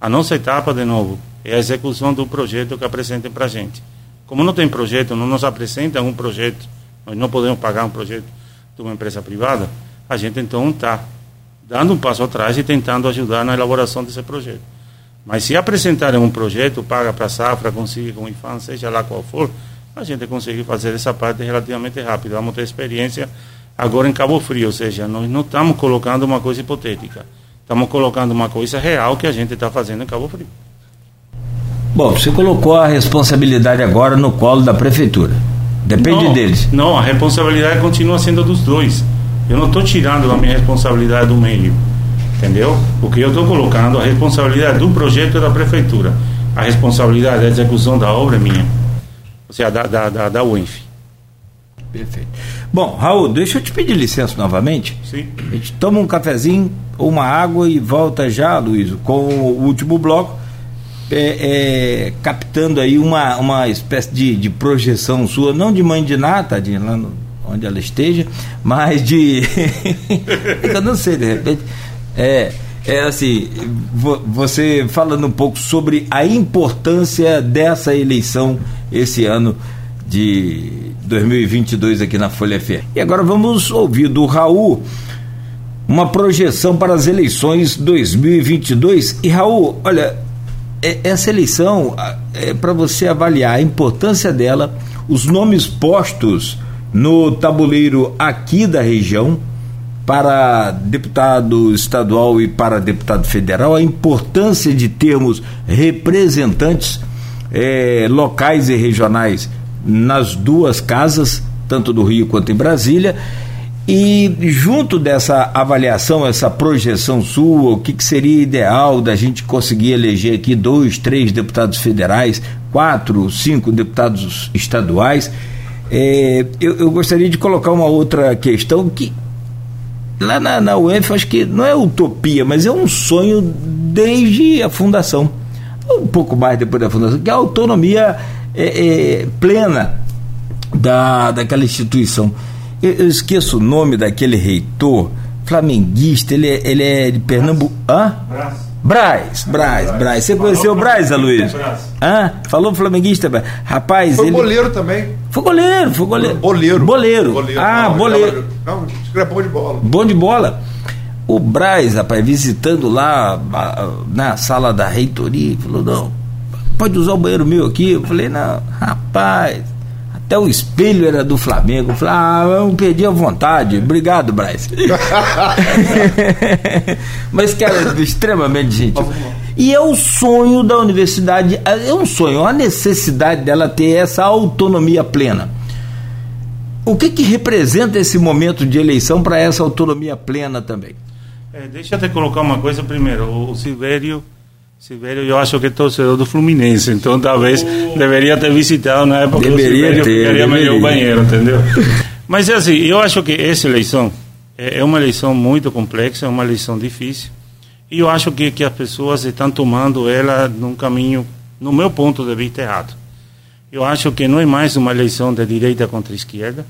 Speaker 2: A nossa etapa, de novo, é a execução do projeto que apresentem para a gente. Como não tem projeto, não nos apresentam um projeto, nós não podemos pagar um projeto de uma empresa privada, a gente então está dando um passo atrás e tentando ajudar na elaboração desse projeto. Mas se apresentarem um projeto, paga para a safra, consiga com IFAM, seja lá qual for, a gente consegue fazer essa parte relativamente rápido. Vamos ter experiência agora em Cabo Frio, ou seja, nós não estamos colocando uma coisa hipotética, estamos colocando uma coisa real que a gente está fazendo em Cabo Frio.
Speaker 1: Bom, você colocou a responsabilidade agora no colo da prefeitura. Depende
Speaker 2: não,
Speaker 1: deles.
Speaker 2: Não, a responsabilidade continua sendo dos dois. Eu não estou tirando a minha responsabilidade do meio. Entendeu? Porque eu estou colocando a responsabilidade do projeto da prefeitura. A responsabilidade da execução da obra é minha. Ou seja, da, da, da, da UENF.
Speaker 1: Perfeito. Bom, Raul, deixa eu te pedir licença novamente.
Speaker 2: Sim.
Speaker 1: A gente toma um cafezinho, uma água e volta já, Luiz, com o último bloco, é, é, captando aí uma, uma espécie de, de projeção sua, não de mãe de nada, tadinha, lá no, onde ela esteja, mas de. eu não sei, de repente. É, é assim, você falando um pouco sobre a importância dessa eleição esse ano de 2022 aqui na Folha FM. E agora vamos ouvir do Raul uma projeção para as eleições 2022. E Raul, olha, essa eleição é para você avaliar a importância dela, os nomes postos no tabuleiro aqui da região para deputado estadual e para deputado federal, a importância de termos representantes eh, locais e regionais nas duas casas, tanto do Rio quanto em Brasília. E junto dessa avaliação, essa projeção sua, o que, que, seria ideal da gente conseguir eleger aqui dois, três deputados federais, quatro, cinco deputados estaduais, é, eu, eu, gostaria de colocar uma outra questão que lá na, na UENF acho que não é utopia, mas é um sonho desde a fundação, um pouco mais depois da fundação, que é a autonomia é, é, plena da, daquela instituição. Eu, eu, esqueço o nome daquele reitor flamenguista, ele é, ele é de Pernambuco. Hã? Braz, Braz, Braz. Você conheceu o Braz, Luiz? Hã? Falou flamenguista? Rapaz,
Speaker 3: foi
Speaker 1: ele...
Speaker 3: goleiro também.
Speaker 1: Foi goleiro, foi goleiro.
Speaker 3: Boleiro.
Speaker 1: Boleiro. boleiro. Ah, não, boleiro.
Speaker 3: Não, é bom de bola.
Speaker 1: Bom de bola. O Braz, rapaz, visitando lá na sala da reitoria, falou: não, pode usar o banheiro meu aqui? Eu falei: não, rapaz até o espelho era do Flamengo. Falei, ah, eu perdi a vontade. Obrigado, Braz. Mas, cara, extremamente gentil. E é o sonho da universidade, é um sonho, a necessidade dela ter essa autonomia plena. O que, que representa esse momento de eleição para essa autonomia plena também?
Speaker 2: É, deixa eu te colocar uma coisa primeiro. O Silvério Silvério, eu acho que é torcedor do Fluminense, então talvez oh. deveria ter visitado na época
Speaker 1: deveria
Speaker 2: do Silvério,
Speaker 1: ter,
Speaker 2: ficaria melhor o banheiro, entendeu? Mas é assim, eu acho que essa eleição é, é uma eleição muito complexa, é uma eleição difícil, e eu acho que, que as pessoas estão tomando ela num caminho, no meu ponto de vista, errado. Eu acho que não é mais uma eleição de direita contra esquerda,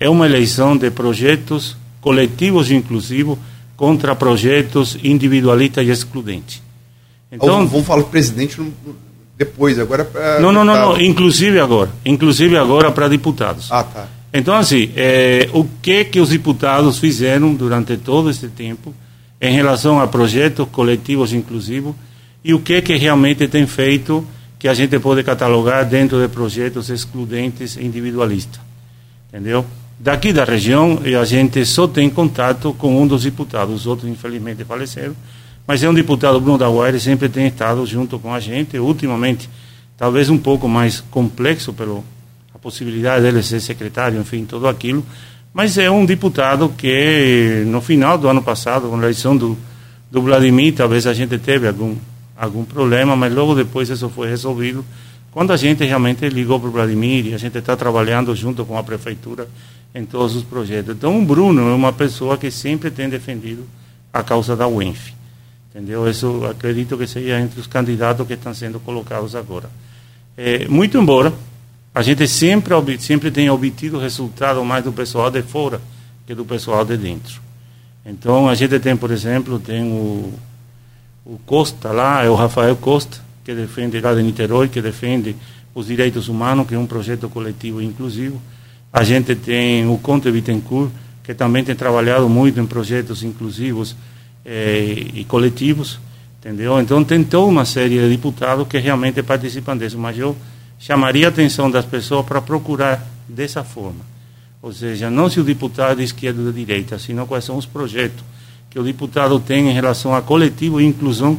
Speaker 2: é uma eleição de projetos coletivos e inclusivos contra projetos individualistas e excludentes.
Speaker 3: Então, vamos falar do presidente depois, agora
Speaker 2: para. Não, não, não, não, inclusive agora. Inclusive agora para deputados.
Speaker 3: Ah, tá.
Speaker 2: Então, assim, é, o que que os deputados fizeram durante todo esse tempo em relação a projetos coletivos inclusivos e o que que realmente tem feito que a gente pode catalogar dentro de projetos excludentes e individualistas. Entendeu? Daqui da região, a gente só tem contato com um dos deputados, os outros infelizmente faleceram, mas é um deputado, Bruno da Guaire, sempre tem estado junto com a gente, ultimamente, talvez um pouco mais complexo pelo a possibilidade dele ser secretário, enfim, tudo aquilo, mas é um deputado que, no final do ano passado, com a eleição do, do Vladimir, talvez a gente teve algum, algum problema, mas logo depois isso foi resolvido, quando a gente realmente ligou para o Vladimir e a gente está trabalhando junto com a prefeitura em todos os projetos. Então, o Bruno é uma pessoa que sempre tem defendido a causa da UENF. Entendeu? Isso acredito que seja entre os candidatos que estão sendo colocados agora. É, muito embora a gente sempre, sempre tenha obtido resultado mais do pessoal de fora que do pessoal de dentro. Então, a gente tem, por exemplo, tem o, o Costa lá, é o Rafael Costa, que defende lá de Niterói, que defende os direitos humanos, que é um projeto coletivo inclusivo. A gente tem o Conte Bittencourt, que também tem trabalhado muito em projetos inclusivos eh, e coletivos, entendeu? Então tem toda uma série de deputados que realmente participam disso, mas eu chamaria a atenção das pessoas para procurar dessa forma. Ou seja, não se o deputado de esquerda ou de direita, senão quais são os projetos que o deputado tem em relação a coletivo e inclusão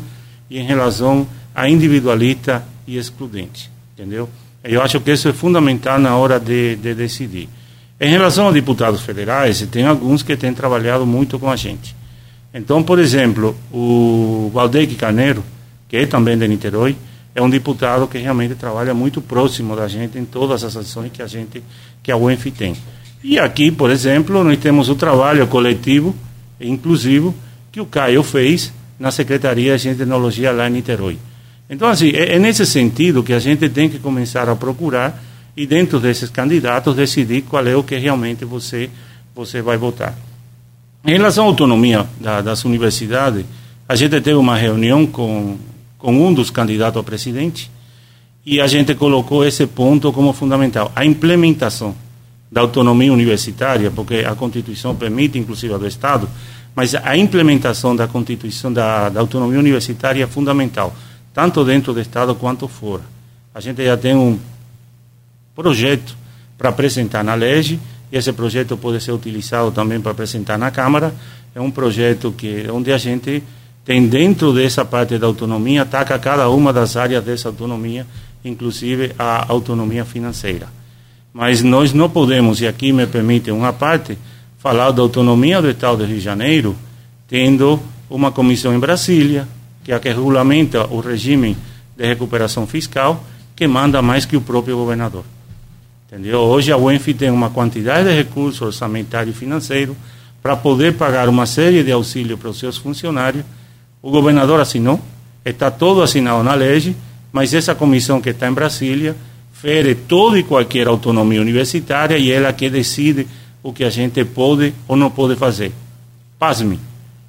Speaker 2: e em relação a individualista e excludente, entendeu? Eu acho que isso é fundamental na hora de, de decidir. Em relação a deputados federais, tem alguns que têm trabalhado muito com a gente. Então, por exemplo, o Valdec Carneiro, que é também de Niterói, é um deputado que realmente trabalha muito próximo da gente em todas as ações que a gente, que a UENF tem. E aqui, por exemplo, nós temos o trabalho coletivo e inclusivo que o Caio fez na Secretaria de Tecnologia lá em Niterói. Então, assim, é, é nesse sentido que a gente tem que começar a procurar e dentro desses candidatos decidir qual é o que realmente você você vai votar. Em relação à autonomia da, das universidades, a gente teve uma reunião com, com um dos candidatos a presidente e a gente colocou esse ponto como fundamental, a implementação da autonomia universitária, porque a Constituição permite, inclusive, a do Estado, mas a implementação da Constituição da, da autonomia universitária é fundamental tanto dentro do Estado quanto fora. A gente já tem um projeto para apresentar na lei, e esse projeto pode ser utilizado também para apresentar na Câmara. É um projeto que onde a gente tem dentro dessa parte da autonomia, ataca cada uma das áreas dessa autonomia, inclusive a autonomia financeira. Mas nós não podemos, e aqui me permite uma parte, falar da autonomia do Estado de Rio de Janeiro, tendo uma comissão em Brasília, que é a que regulamenta o regime de recuperação fiscal, que manda mais que o próprio governador. Entendeu? Hoje a UENF tem uma quantidade de recursos orçamentário e financeiro para poder pagar uma série de auxílios para os seus funcionários. O governador assinou, está todo assinado na lei, mas essa comissão que está em Brasília fere toda e qualquer autonomia universitária e ela que decide o que a gente pode ou não pode fazer. Pasme,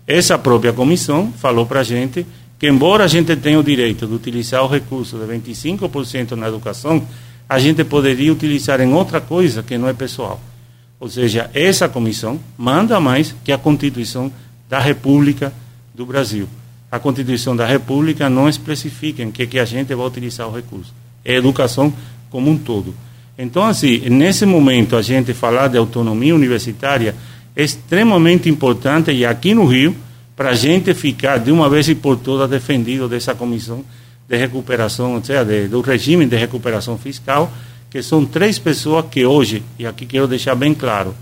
Speaker 2: essa própria comissão falou para a gente que, embora a gente tenha o direito de utilizar o recurso de 25% na educação, a gente poderia utilizar em outra coisa que não é pessoal. Ou seja, essa comissão manda mais que a Constituição da República do Brasil. A Constituição da República não especifica em que, que a gente vai utilizar o recurso. É educação como um todo. Então, assim, nesse momento, a gente falar de autonomia universitária é extremamente importante e aqui no Rio, para a gente ficar de uma vez e por todas defendido dessa comissão de recuperação, ou seja, de, do regime de recuperação fiscal, que são três pessoas que hoje, e aqui quero deixar bem claro,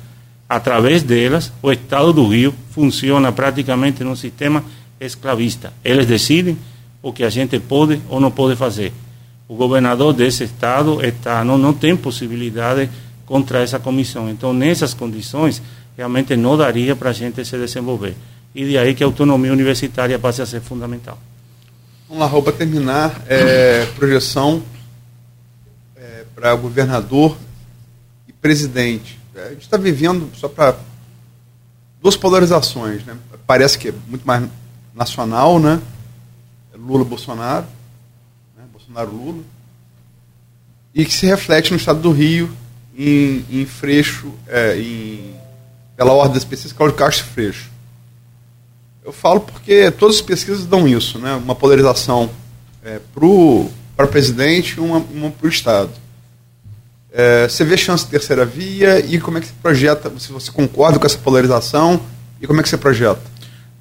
Speaker 2: através delas, o Estado do Rio funciona praticamente num sistema escravista. Eles decidem o que a gente pode ou não pode fazer. O governador desse estado está, não, não tem possibilidade contra essa comissão. Então, nessas condições, realmente não daria para a gente se desenvolver e de aí que a autonomia universitária passe a ser fundamental.
Speaker 3: Vamos lá, para terminar, é, projeção é, para governador e presidente. É, a gente está vivendo, só para duas polarizações, né? Parece que é muito mais nacional, né? Lula-Bolsonaro, né? Bolsonaro-Lula, e que se reflete no estado do Rio em, em Freixo, é, em, pela ordem das pesquisas, Cláudio Castro Freixo. Eu falo porque todas as pesquisas dão isso, né? Uma polarização é, para presidente e uma, uma para o Estado. É, você vê chance de terceira via e como é que você projeta, se você concorda com essa polarização e como é que você projeta?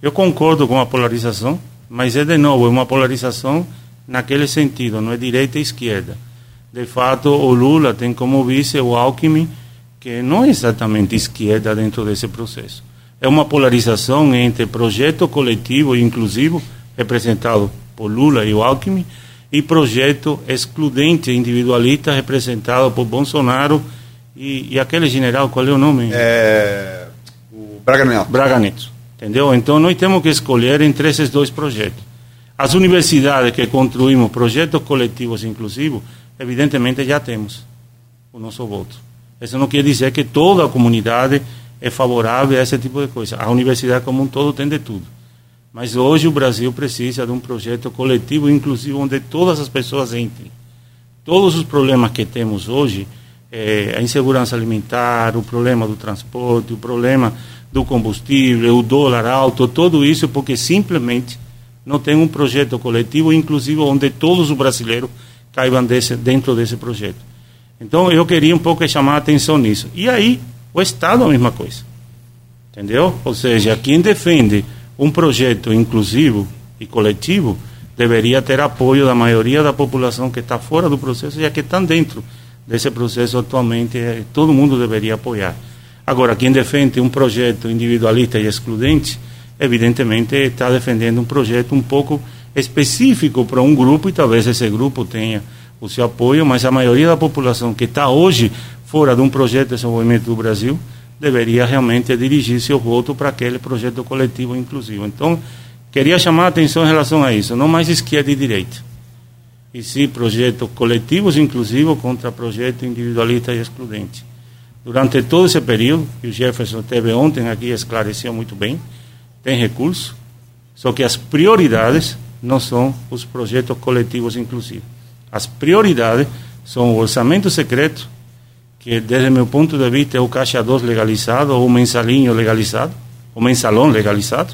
Speaker 2: Eu concordo com a polarização, mas é de novo, é uma polarização naquele sentido, não é direita e esquerda. De fato, o Lula tem como vice o Alckmin, que não é exatamente esquerda dentro desse processo é uma polarização entre projeto coletivo e inclusivo, representado por Lula e o Alckmin, e projeto excludente individualista, representado por Bolsonaro e, e aquele general, qual é o nome?
Speaker 3: É, o Braga Neto.
Speaker 2: Braga Neto, entendeu? Então nós temos que escolher entre esses dois projetos. As universidades que construímos projetos coletivos inclusivos, evidentemente já temos o nosso voto. Isso não quer dizer que toda a comunidade é favorável a esse tipo de coisa. A universidade como um todo tem de tudo. Mas hoje o Brasil precisa de um projeto coletivo, inclusive onde todas as pessoas entrem. Todos os problemas que temos hoje, é, a insegurança alimentar, o problema do transporte, o problema do combustível, o dólar alto, tudo isso porque simplesmente não tem um projeto coletivo, inclusive onde todos os brasileiros caibam desse, dentro desse projeto. Então eu queria um pouco chamar a atenção nisso. E aí, o Estado a mesma coisa. Entendeu? Ou seja, quem defende um projeto inclusivo e coletivo deveria ter apoio da maioria da população que está fora do processo e a que está dentro desse processo atualmente, eh, todo mundo deveria apoiar. Agora, quem defende um projeto individualista e excludente, evidentemente está defendendo um projeto um pouco específico para um grupo e talvez esse grupo tenha o seu apoio, mas a maioria da população que está hoje fora de um projeto de desenvolvimento do Brasil deveria realmente dirigir seu voto para aquele projeto coletivo inclusivo. Então, queria chamar a atenção em relação a isso, não mais esquerda e direita, e sim projetos coletivos inclusivos contra projetos individualistas e excludentes durante todo esse período, que o Jefferson teve ontem aqui esclareceu muito bem, tem recurso, só que as prioridades não são os projetos coletivos inclusivos. As prioridades são o orçamento secreto, que desde meu ponto de vista é o caixa 2 legalizado, ou o mensalinho legalizado, o mensalão legalizado,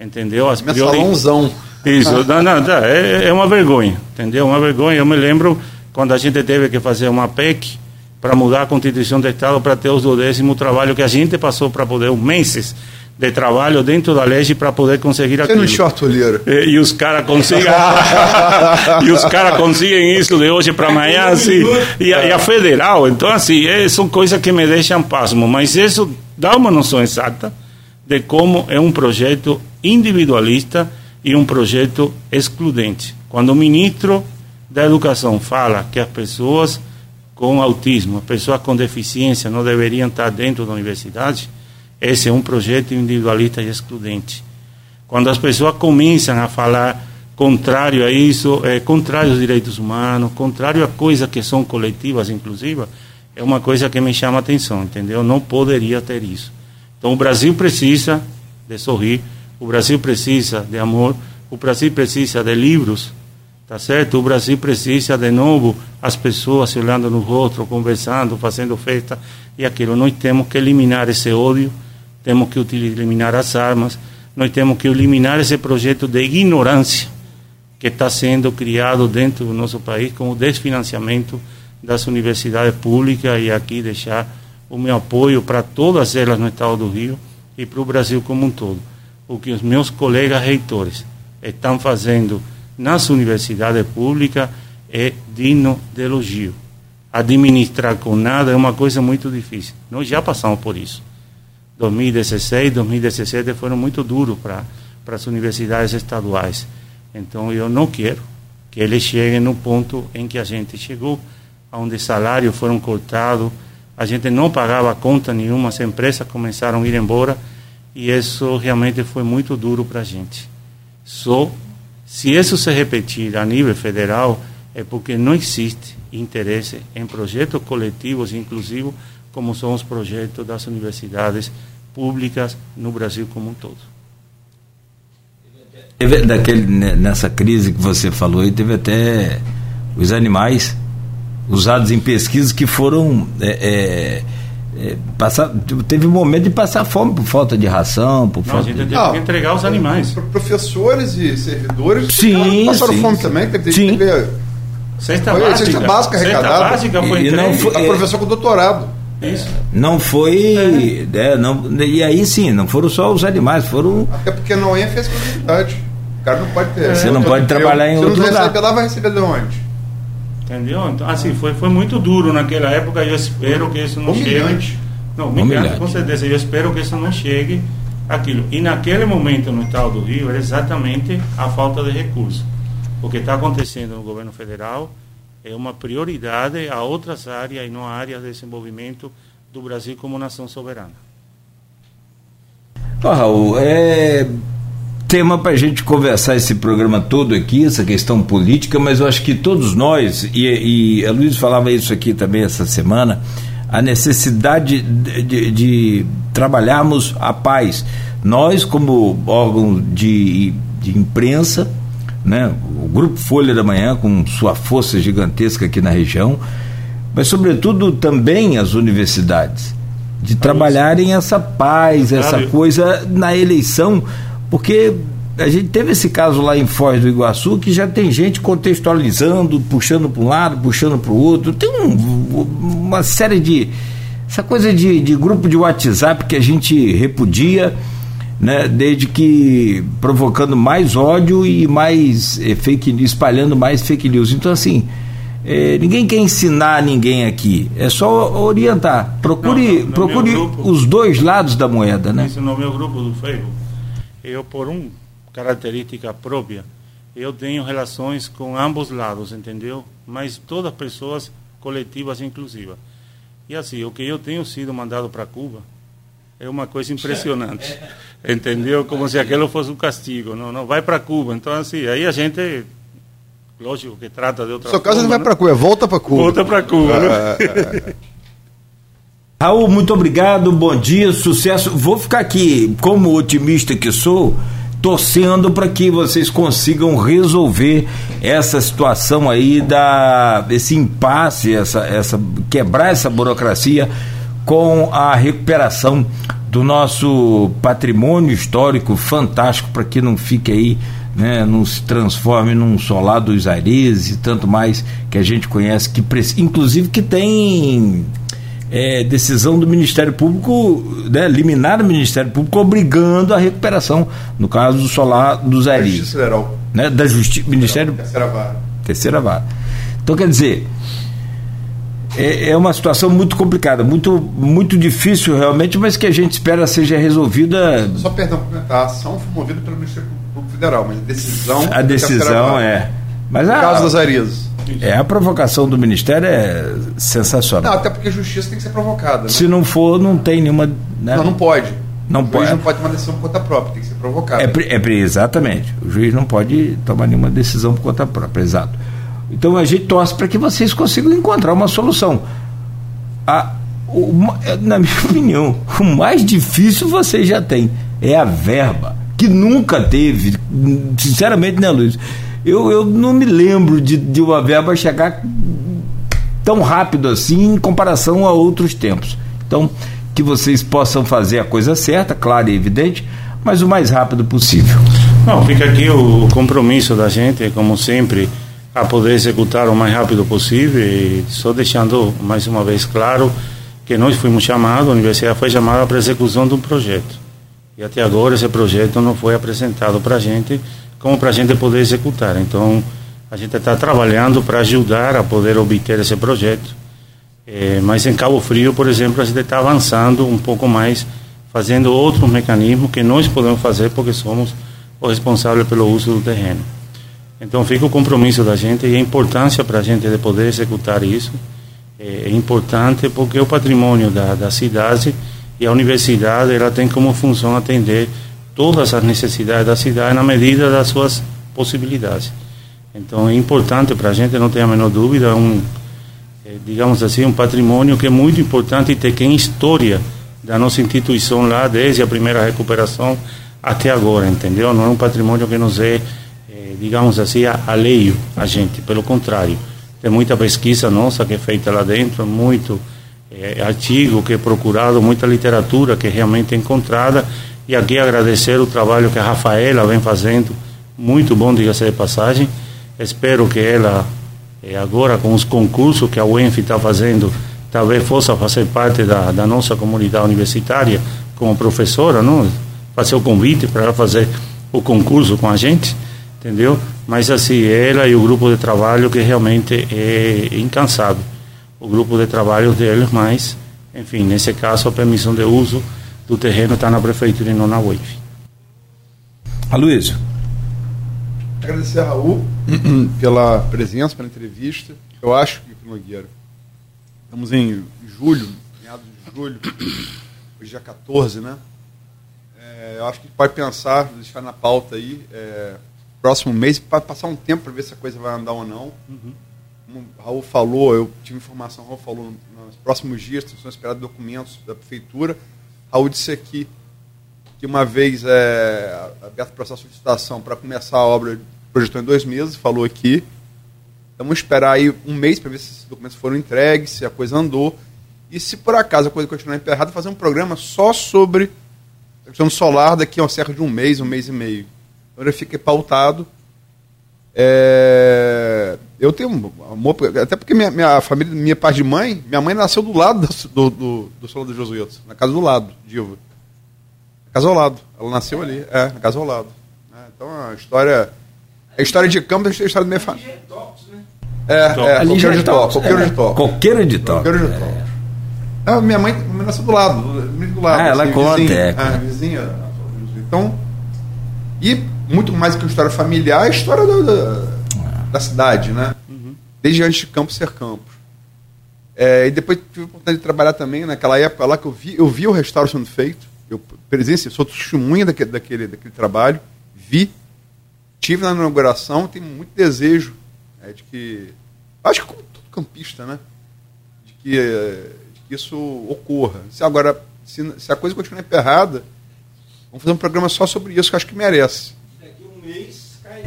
Speaker 2: entendeu?
Speaker 3: As Mensalãozão.
Speaker 2: Isso, não, não, não, é, é uma vergonha, entendeu? Uma vergonha. Eu me lembro quando a gente teve que fazer uma PEC, para mudar a Constituição do Estado para ter os do décimo trabalho que a gente passou para poder, meses de trabalho dentro da lei para poder conseguir aquilo.
Speaker 3: no short,
Speaker 2: e, e os caras conseguem e os caras conseguem isso de hoje para amanhã assim, e, a, e, a, federal então assim é, são coisas que me deixam pasmo mas isso dá uma noção exata de como é um projeto individualista e um projeto excludente. Quando o ministro da educação fala que as pessoas com autismo, pessoas com deficiência não deveriam estar dentro da universidade, esse é um projeto individualista e excludente. Quando as pessoas começam a falar contrário a isso, é, contrário aos direitos humanos, contrário a coisas que são coletivas, inclusive, é uma coisa que me chama a atenção, entendeu? Não poderia ter isso. Então, o Brasil precisa de sorrir, o Brasil precisa de amor, o Brasil precisa de livros, Tá certo? O Brasil precisa de novo as pessoas se olhando no rosto, conversando, fazendo festa e aquilo. Nós temos que eliminar esse ódio, temos que eliminar as armas, nós temos que eliminar esse projeto de ignorância que está sendo criado dentro do nosso país com o desfinanciamento das universidades públicas e aqui deixar o meu apoio para todas elas no estado do Rio e para o Brasil como um todo. O que os meus colegas reitores estão fazendo nas universidades públicas é digno de elogio. Administrar com nada é uma coisa muito difícil. Nós já passamos por isso. 2016, 2017 foram muito duros para para as universidades estaduais. Então eu não quero que eles cheguem no ponto em que a gente chegou, onde salários foram cortados, a gente não pagava conta nenhuma, as empresas começaram a ir embora e isso realmente foi muito duro para a gente. Só se isso se repetir a nível federal, é porque não existe interesse em projetos coletivos, inclusive como são os projetos das universidades públicas no Brasil como um todo.
Speaker 1: Teve daquele, né, nessa crise que você falou aí, teve até os animais usados em pesquisas que foram é, é, é, passar, teve um momento de passar fome por falta de ração, por
Speaker 2: não,
Speaker 1: falta
Speaker 2: a gente
Speaker 1: de...
Speaker 2: teve que entregar os animais.
Speaker 3: Professores e servidores
Speaker 1: sim,
Speaker 3: passaram
Speaker 1: sim,
Speaker 3: fome
Speaker 1: sim.
Speaker 3: também, teve,
Speaker 1: sim.
Speaker 3: teve
Speaker 2: cesta
Speaker 3: foi,
Speaker 2: básica,
Speaker 3: cesta básica arrecadada.
Speaker 2: Cesta básica foi
Speaker 1: E não
Speaker 2: entregue.
Speaker 1: foi-
Speaker 3: a professor com doutorado.
Speaker 2: Isso.
Speaker 1: Não foi. É, não, e aí sim, não foram só os animais, foram.
Speaker 3: Até porque não é fez comunidade. O cara não pode ter.
Speaker 1: Você não pode trabalhar em
Speaker 3: Se
Speaker 1: outro
Speaker 3: não
Speaker 1: lugar.
Speaker 3: receber lá, vai receber de onde?
Speaker 2: Entendeu? Então, assim, foi, foi muito duro naquela época. Eu espero que isso não
Speaker 3: Humilhante.
Speaker 2: chegue. Não, humilhante,
Speaker 1: Humilhante.
Speaker 2: com certeza. Eu espero que isso não chegue aquilo. E naquele momento no estado do Rio era exatamente a falta de recursos. O que está acontecendo no governo federal é uma prioridade a outras áreas e não a áreas de desenvolvimento do Brasil como nação soberana.
Speaker 1: Ó, Raul, é tema para a gente conversar esse programa todo aqui, essa questão política, mas eu acho que todos nós, e, e a Luiz falava isso aqui também essa semana, a necessidade de, de, de trabalharmos a paz. Nós, como órgão de, de imprensa, né, o Grupo Folha da Manhã, com sua força gigantesca aqui na região, mas, sobretudo, também as universidades, de trabalharem essa paz, essa coisa na eleição, porque a gente teve esse caso lá em Foz do Iguaçu que já tem gente contextualizando, puxando para um lado, puxando para o outro. Tem um, uma série de. Essa coisa de, de grupo de WhatsApp que a gente repudia né, desde que provocando mais ódio e mais eh, fake news, espalhando mais fake news. Então, assim, eh, ninguém quer ensinar ninguém aqui, é só orientar. Procure, não, procure grupo, os dois lados da moeda, né?
Speaker 2: No meu grupo do Facebook, eu por uma característica própria, eu tenho relações com ambos lados, entendeu? Mas todas as pessoas coletivas inclusivas. E assim, o que eu tenho sido mandado para Cuba, é uma coisa impressionante. Entendeu? Como se aquilo fosse um castigo. Não, não vai para Cuba. Então, assim, aí a gente, lógico que trata de outra
Speaker 3: seu caso, não vai para Cuba, volta para Cuba.
Speaker 2: Volta para Cuba. Né?
Speaker 1: Raul, muito obrigado, bom dia, sucesso. Vou ficar aqui, como otimista que sou, torcendo para que vocês consigam resolver essa situação aí da esse impasse, essa, essa quebrar essa burocracia com a recuperação do nosso patrimônio histórico fantástico para que não fique aí, né, não se transforme num solar dos Aires e tanto mais que a gente conhece, que inclusive que tem é, decisão do Ministério Público, né, liminar do Ministério Público obrigando a recuperação, no caso do solar dos Aires. Justiça Federal. Né, da Justiça, Ministério...
Speaker 3: Terceira vara.
Speaker 1: Terceira vara. Então, quer dizer, é, é uma situação muito complicada, muito, muito difícil realmente, mas que a gente espera seja resolvida.
Speaker 3: Só perdão, a ação foi movida pelo Ministério Público Federal, mas a decisão.
Speaker 1: A decisão é. Mas a,
Speaker 3: caso das Arias.
Speaker 1: É, a provocação do Ministério é sensacional.
Speaker 3: Não, até porque a justiça tem que ser provocada. Né?
Speaker 1: Se não for, não tem nenhuma.
Speaker 3: Né? Não, não pode.
Speaker 1: Não o pode.
Speaker 3: não pode tomar decisão por conta própria, tem que ser provocada.
Speaker 1: É, é, exatamente. O juiz não pode tomar nenhuma decisão por conta própria, exato. Então a gente torce para que vocês consigam encontrar uma solução. A, o, na minha opinião, o mais difícil vocês já têm é a verba, que nunca teve, sinceramente, né, Luiz? Eu, eu não me lembro de, de uma verba chegar tão rápido assim em comparação a outros tempos. Então, que vocês possam fazer a coisa certa, claro e evidente, mas o mais rápido possível.
Speaker 2: Não, fica aqui o compromisso da gente, como sempre a poder executar o mais rápido possível e só deixando mais uma vez claro que nós fomos chamados, a universidade foi chamada para a execução de um projeto. E até agora esse projeto não foi apresentado para a gente como para a gente poder executar. Então, a gente está trabalhando para ajudar a poder obter esse projeto. É, mas em Cabo Frio, por exemplo, a gente está avançando um pouco mais, fazendo outros mecanismos que nós podemos fazer porque somos os responsáveis pelo uso do terreno. Então fica o compromisso da gente e a importância para a gente de poder executar isso. É, é importante porque o patrimônio da, da cidade e a universidade ela tem como função atender todas as necessidades da cidade na medida das suas possibilidades. Então é importante para a gente, não tem a menor dúvida, um, é, digamos assim, um patrimônio que é muito importante e tem história da nossa instituição lá desde a primeira recuperação até agora, entendeu? Não é um patrimônio que nos é digamos assim, alheio a gente, pelo contrário. Tem muita pesquisa nossa que é feita lá dentro, muito é, artigo que é procurado, muita literatura que é realmente encontrada. E aqui agradecer o trabalho que a Rafaela vem fazendo, muito bom, diga-se de passagem. Espero que ela, é, agora com os concursos que a UENF está fazendo, talvez possa fazer parte da, da nossa comunidade universitária como professora, não? fazer o convite para ela fazer o concurso com a gente entendeu? Mas assim, ela e o grupo de trabalho que realmente é incansável. O grupo de trabalho deles, mas, enfim, nesse caso a permissão de uso do terreno está na prefeitura e não na UEF.
Speaker 1: Aloysio.
Speaker 3: Agradecer a Raul pela presença, pela entrevista. Eu acho que, Nogueira, estamos em julho, meados de julho, hoje dia 14, né? É, eu acho que pode pensar, deixar na pauta aí, é, próximo mês para passar um tempo para ver se a coisa vai andar ou não. Uhum. como o Raul falou, eu tive informação, o Raul falou, nos próximos dias são esperados documentos da prefeitura. Raul disse aqui que uma vez é, aberto o processo de licitação para começar a obra, projetou em dois meses, falou aqui. Então, vamos esperar aí um mês para ver se esses documentos foram entregues, se a coisa andou. E se por acaso a coisa continuar emperrada, fazer um programa só sobre a questão solar daqui a certo de um mês, um mês e meio. Então ele fica pautado. É... Eu tenho amor, até porque minha, minha família, minha parte de mãe, minha mãe nasceu do lado do, do, do Solar dos Jesuítas, na casa do lado, Diva. Na casa ao lado. Ela nasceu ali, é, na casa ao lado. É, então a história. A história de campo é a história da minha família. É, é,
Speaker 1: Ali já
Speaker 3: coqueiro de
Speaker 1: é
Speaker 3: toque, coqueiro
Speaker 1: é.
Speaker 3: de toque.
Speaker 1: Coqueiro de toque.
Speaker 3: Coqueiro de toque. É, minha mãe, nasceu do lado, do do lado.
Speaker 1: Ah, ela conta,
Speaker 3: vizinha,
Speaker 1: é,
Speaker 3: é,
Speaker 1: conta.
Speaker 3: vizinha. Então, e muito mais do que a história familiar, a história da, da, da cidade, né? Desde antes de Campos ser Campos. É, e depois tive a oportunidade de trabalhar também naquela época lá que eu vi, eu vi o restauro sendo feito. Eu presenciei, sou testemunha daquele, daquele, daquele trabalho, vi, tive na inauguração, tenho muito desejo é, de que. Acho que como todo campista, né? De que, é, de que isso ocorra. Se agora, se, se a coisa continuar emperrada, vamos fazer um programa só sobre isso, que acho que merece.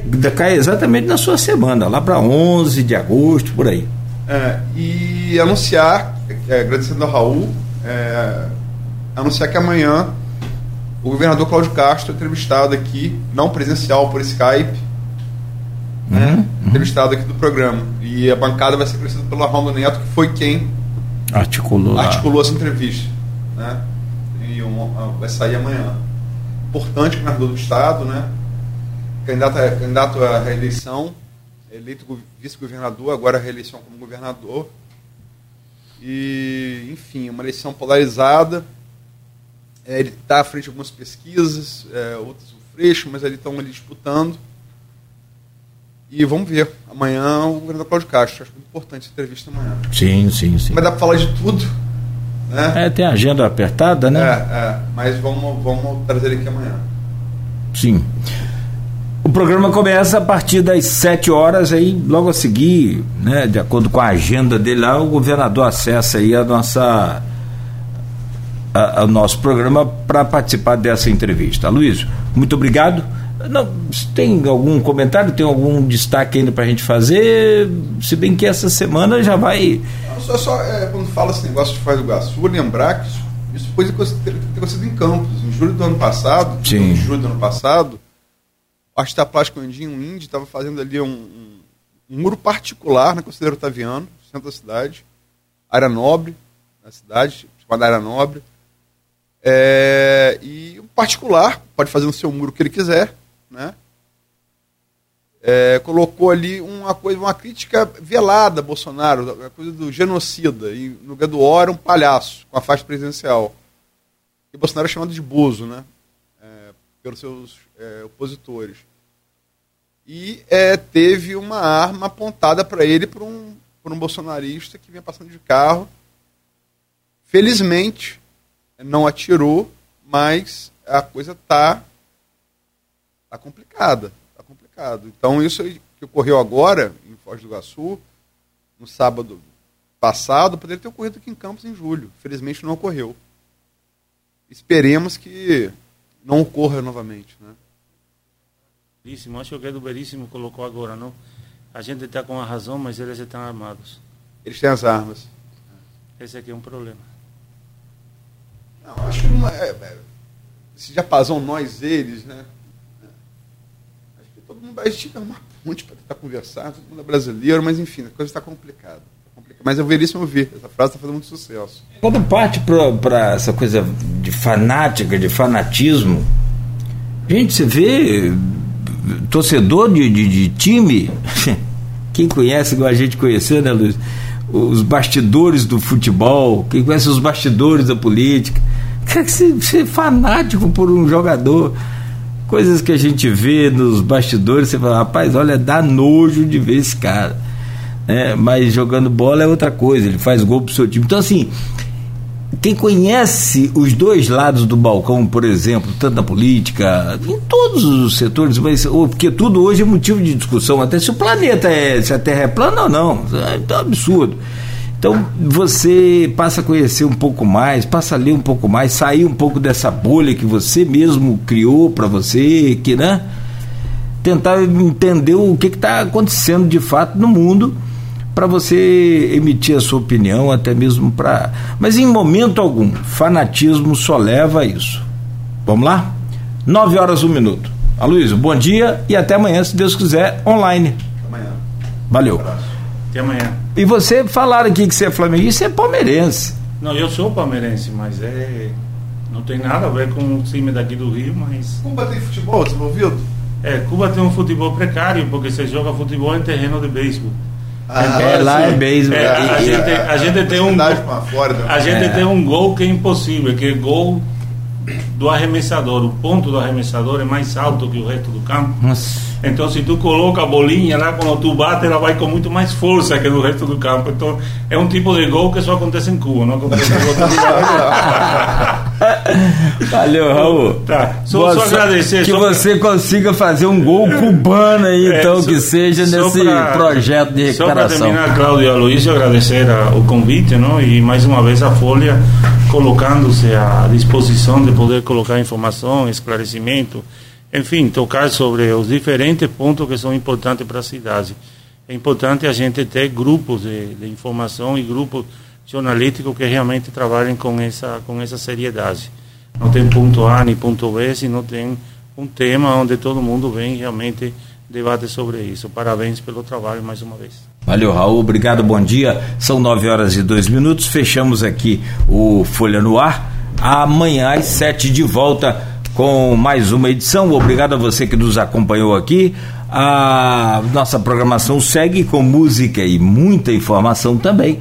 Speaker 1: Ainda Cai exatamente na sua semana, lá para 11 de agosto, por aí.
Speaker 3: É, e anunciar, é, agradecendo ao Raul, é, anunciar que amanhã o governador Cláudio Castro é entrevistado aqui, não presencial, por Skype, né, entrevistado aqui do programa. E a bancada vai ser conhecida pelo Armando Neto, que foi quem
Speaker 1: Articulou
Speaker 3: articulou essa entrevista. Né? E um- vai sair amanhã. Importante, governador do Estado, né? Candidato, a- candidato à reeleição, eleito go- vice-governador, agora a reeleição como governador. E, enfim, uma eleição polarizada. É, ele está à frente de algumas pesquisas, é, outras o Freixo, mas eles estão ali disputando. E vamos ver. Amanhã o governador Cláudio Castro. Acho muito importante essa entrevista amanhã.
Speaker 1: Sim, sim, sim.
Speaker 3: Vai dar para falar de tudo. Né?
Speaker 1: É, tem a agenda apertada,
Speaker 3: É,
Speaker 1: né?
Speaker 3: é, mas vamos, vamos trazer ele aqui amanhã.
Speaker 1: Sim. O programa começa a partir das 7 horas, aí logo a seguir, né, de acordo com a agenda dele lá, o governador acessa aí a nossa a- a- o nosso programa para participar dessa entrevista. Luiz, muito obrigado. Não, tem algum comentário, tem algum destaque ainda para a gente fazer? Se bem que essa semana já vai.
Speaker 3: Só, só é, quando fala esse negócio de Faz do Iguaçu, lembrar que isso, isso foi acontecido em Campos. Em julho do ano passado,
Speaker 1: Sim.
Speaker 3: em julho do ano passado, o artista plástico Andinho um Indy estava fazendo ali um, um- um muro particular na Conselheiro Otaviano, centro da cidade, área nobre da cidade, chamada área nobre. É, e o particular pode fazer no seu muro o que ele quiser, né? É, colocou ali uma coisa, uma crítica velada a Bolsonaro, a coisa do genocida, e no lugar do ó era um palhaço com a faixa presidencial. E Bolsonaro é chamado de Bozo, né? É, pelos seus é, opositores. E é, teve uma arma apontada para ele por um, por um bolsonarista que vinha passando de carro. Felizmente, não atirou, mas a coisa tá, tá complicada. Tá complicado. Então, isso que ocorreu agora, em Foz do Iguaçu, no sábado passado, poderia ter ocorrido aqui em Campos em julho. Felizmente não ocorreu. Esperemos que não ocorra novamente. Né?
Speaker 2: Veríssimo, acho que o do Veríssimo colocou agora, não? A gente está com a razão, mas eles estão armados.
Speaker 3: Eles têm as armas.
Speaker 2: Esse aqui é um problema.
Speaker 3: Não, acho que não é, é, se já pasam nós, eles, né? Acho que todo mundo a gente tem uma ponte para tentar conversar, todo mundo é brasileiro, mas enfim, a coisa está complicada. Tá complicada. Mas eu veríssimo ouvir, essa frase está fazendo muito sucesso.
Speaker 1: Quando parte para essa coisa de fanática, de fanatismo, gente, você vê torcedor de, de, de time, quem conhece, igual a gente conheceu, né, Luiz? Os bastidores do futebol, quem conhece os bastidores da política. Cara, que você, é fanático por um jogador. Coisas que a gente vê nos bastidores, você fala, rapaz, olha, dá nojo de ver esse cara. né? mas jogando bola é outra coisa, ele faz gol pro seu time. Então, assim, quem conhece os dois lados do balcão, por exemplo, tanto na política, em todos os setores, mas, porque tudo hoje é motivo de discussão, até se o planeta é, se a Terra é plana ou não, é um absurdo. Então você passa a conhecer um pouco mais, passa a ler um pouco mais, sair um pouco dessa bolha que você mesmo criou para você, que né? Tentar entender o que está acontecendo de fato no mundo para você emitir a sua opinião, até mesmo para. Mas em momento algum, fanatismo só leva a isso. Vamos lá? 9 horas, um minuto. Aloysio, bom dia e até amanhã, se Deus quiser, online. Amanhã. Valeu.
Speaker 2: Até amanhã.
Speaker 1: E você falaram aqui que você é flamenguista, você é palmeirense.
Speaker 2: Não, eu sou palmeirense, mas é. Não tem nada a ver com o time daqui do Rio, mas.
Speaker 3: Cuba tem futebol desenvolvido?
Speaker 2: É, Cuba tem um futebol precário, porque você joga futebol em terreno de beisebol.
Speaker 1: Ah, é, lá é beisebol.
Speaker 2: É, a, a, gente, a gente tem um. A gente é. tem um gol que é impossível, que é gol do arremessador. O ponto do arremessador é mais alto que o resto do campo. Nossa. Então, se tu coloca a bolinha lá, quando tu bate, ela vai com muito mais força que no resto do campo. Então, é um tipo de gol que só acontece em Cuba, não acontece em outro lugar.
Speaker 1: Valeu, Raul.
Speaker 2: Tá. Só, só agradecer.
Speaker 1: Que
Speaker 2: só
Speaker 1: você pra... consiga fazer um gol cubano aí, é, então, só, que seja nesse pra, projeto de recuperação.
Speaker 2: Só para terminar, Cláudio e Aloysio, agradecer a, o convite, não? e mais uma vez a Folha colocando-se à disposição de poder colocar informação, esclarecimento enfim, tocar sobre os diferentes pontos que são importantes para a cidade. É importante a gente ter grupos de, de informação e grupos jornalísticos que realmente trabalhem com essa, com essa seriedade. Não tem ponto A nem ponto B, se não tem um tema onde todo mundo vem realmente debate sobre isso. Parabéns pelo trabalho mais uma vez.
Speaker 1: Valeu, Raul. Obrigado, bom dia. São nove horas e dois minutos. Fechamos aqui o Folha no Ar. Amanhã às sete de volta com mais uma edição. Obrigado a você que nos acompanhou aqui. A nossa programação segue com música e muita informação também.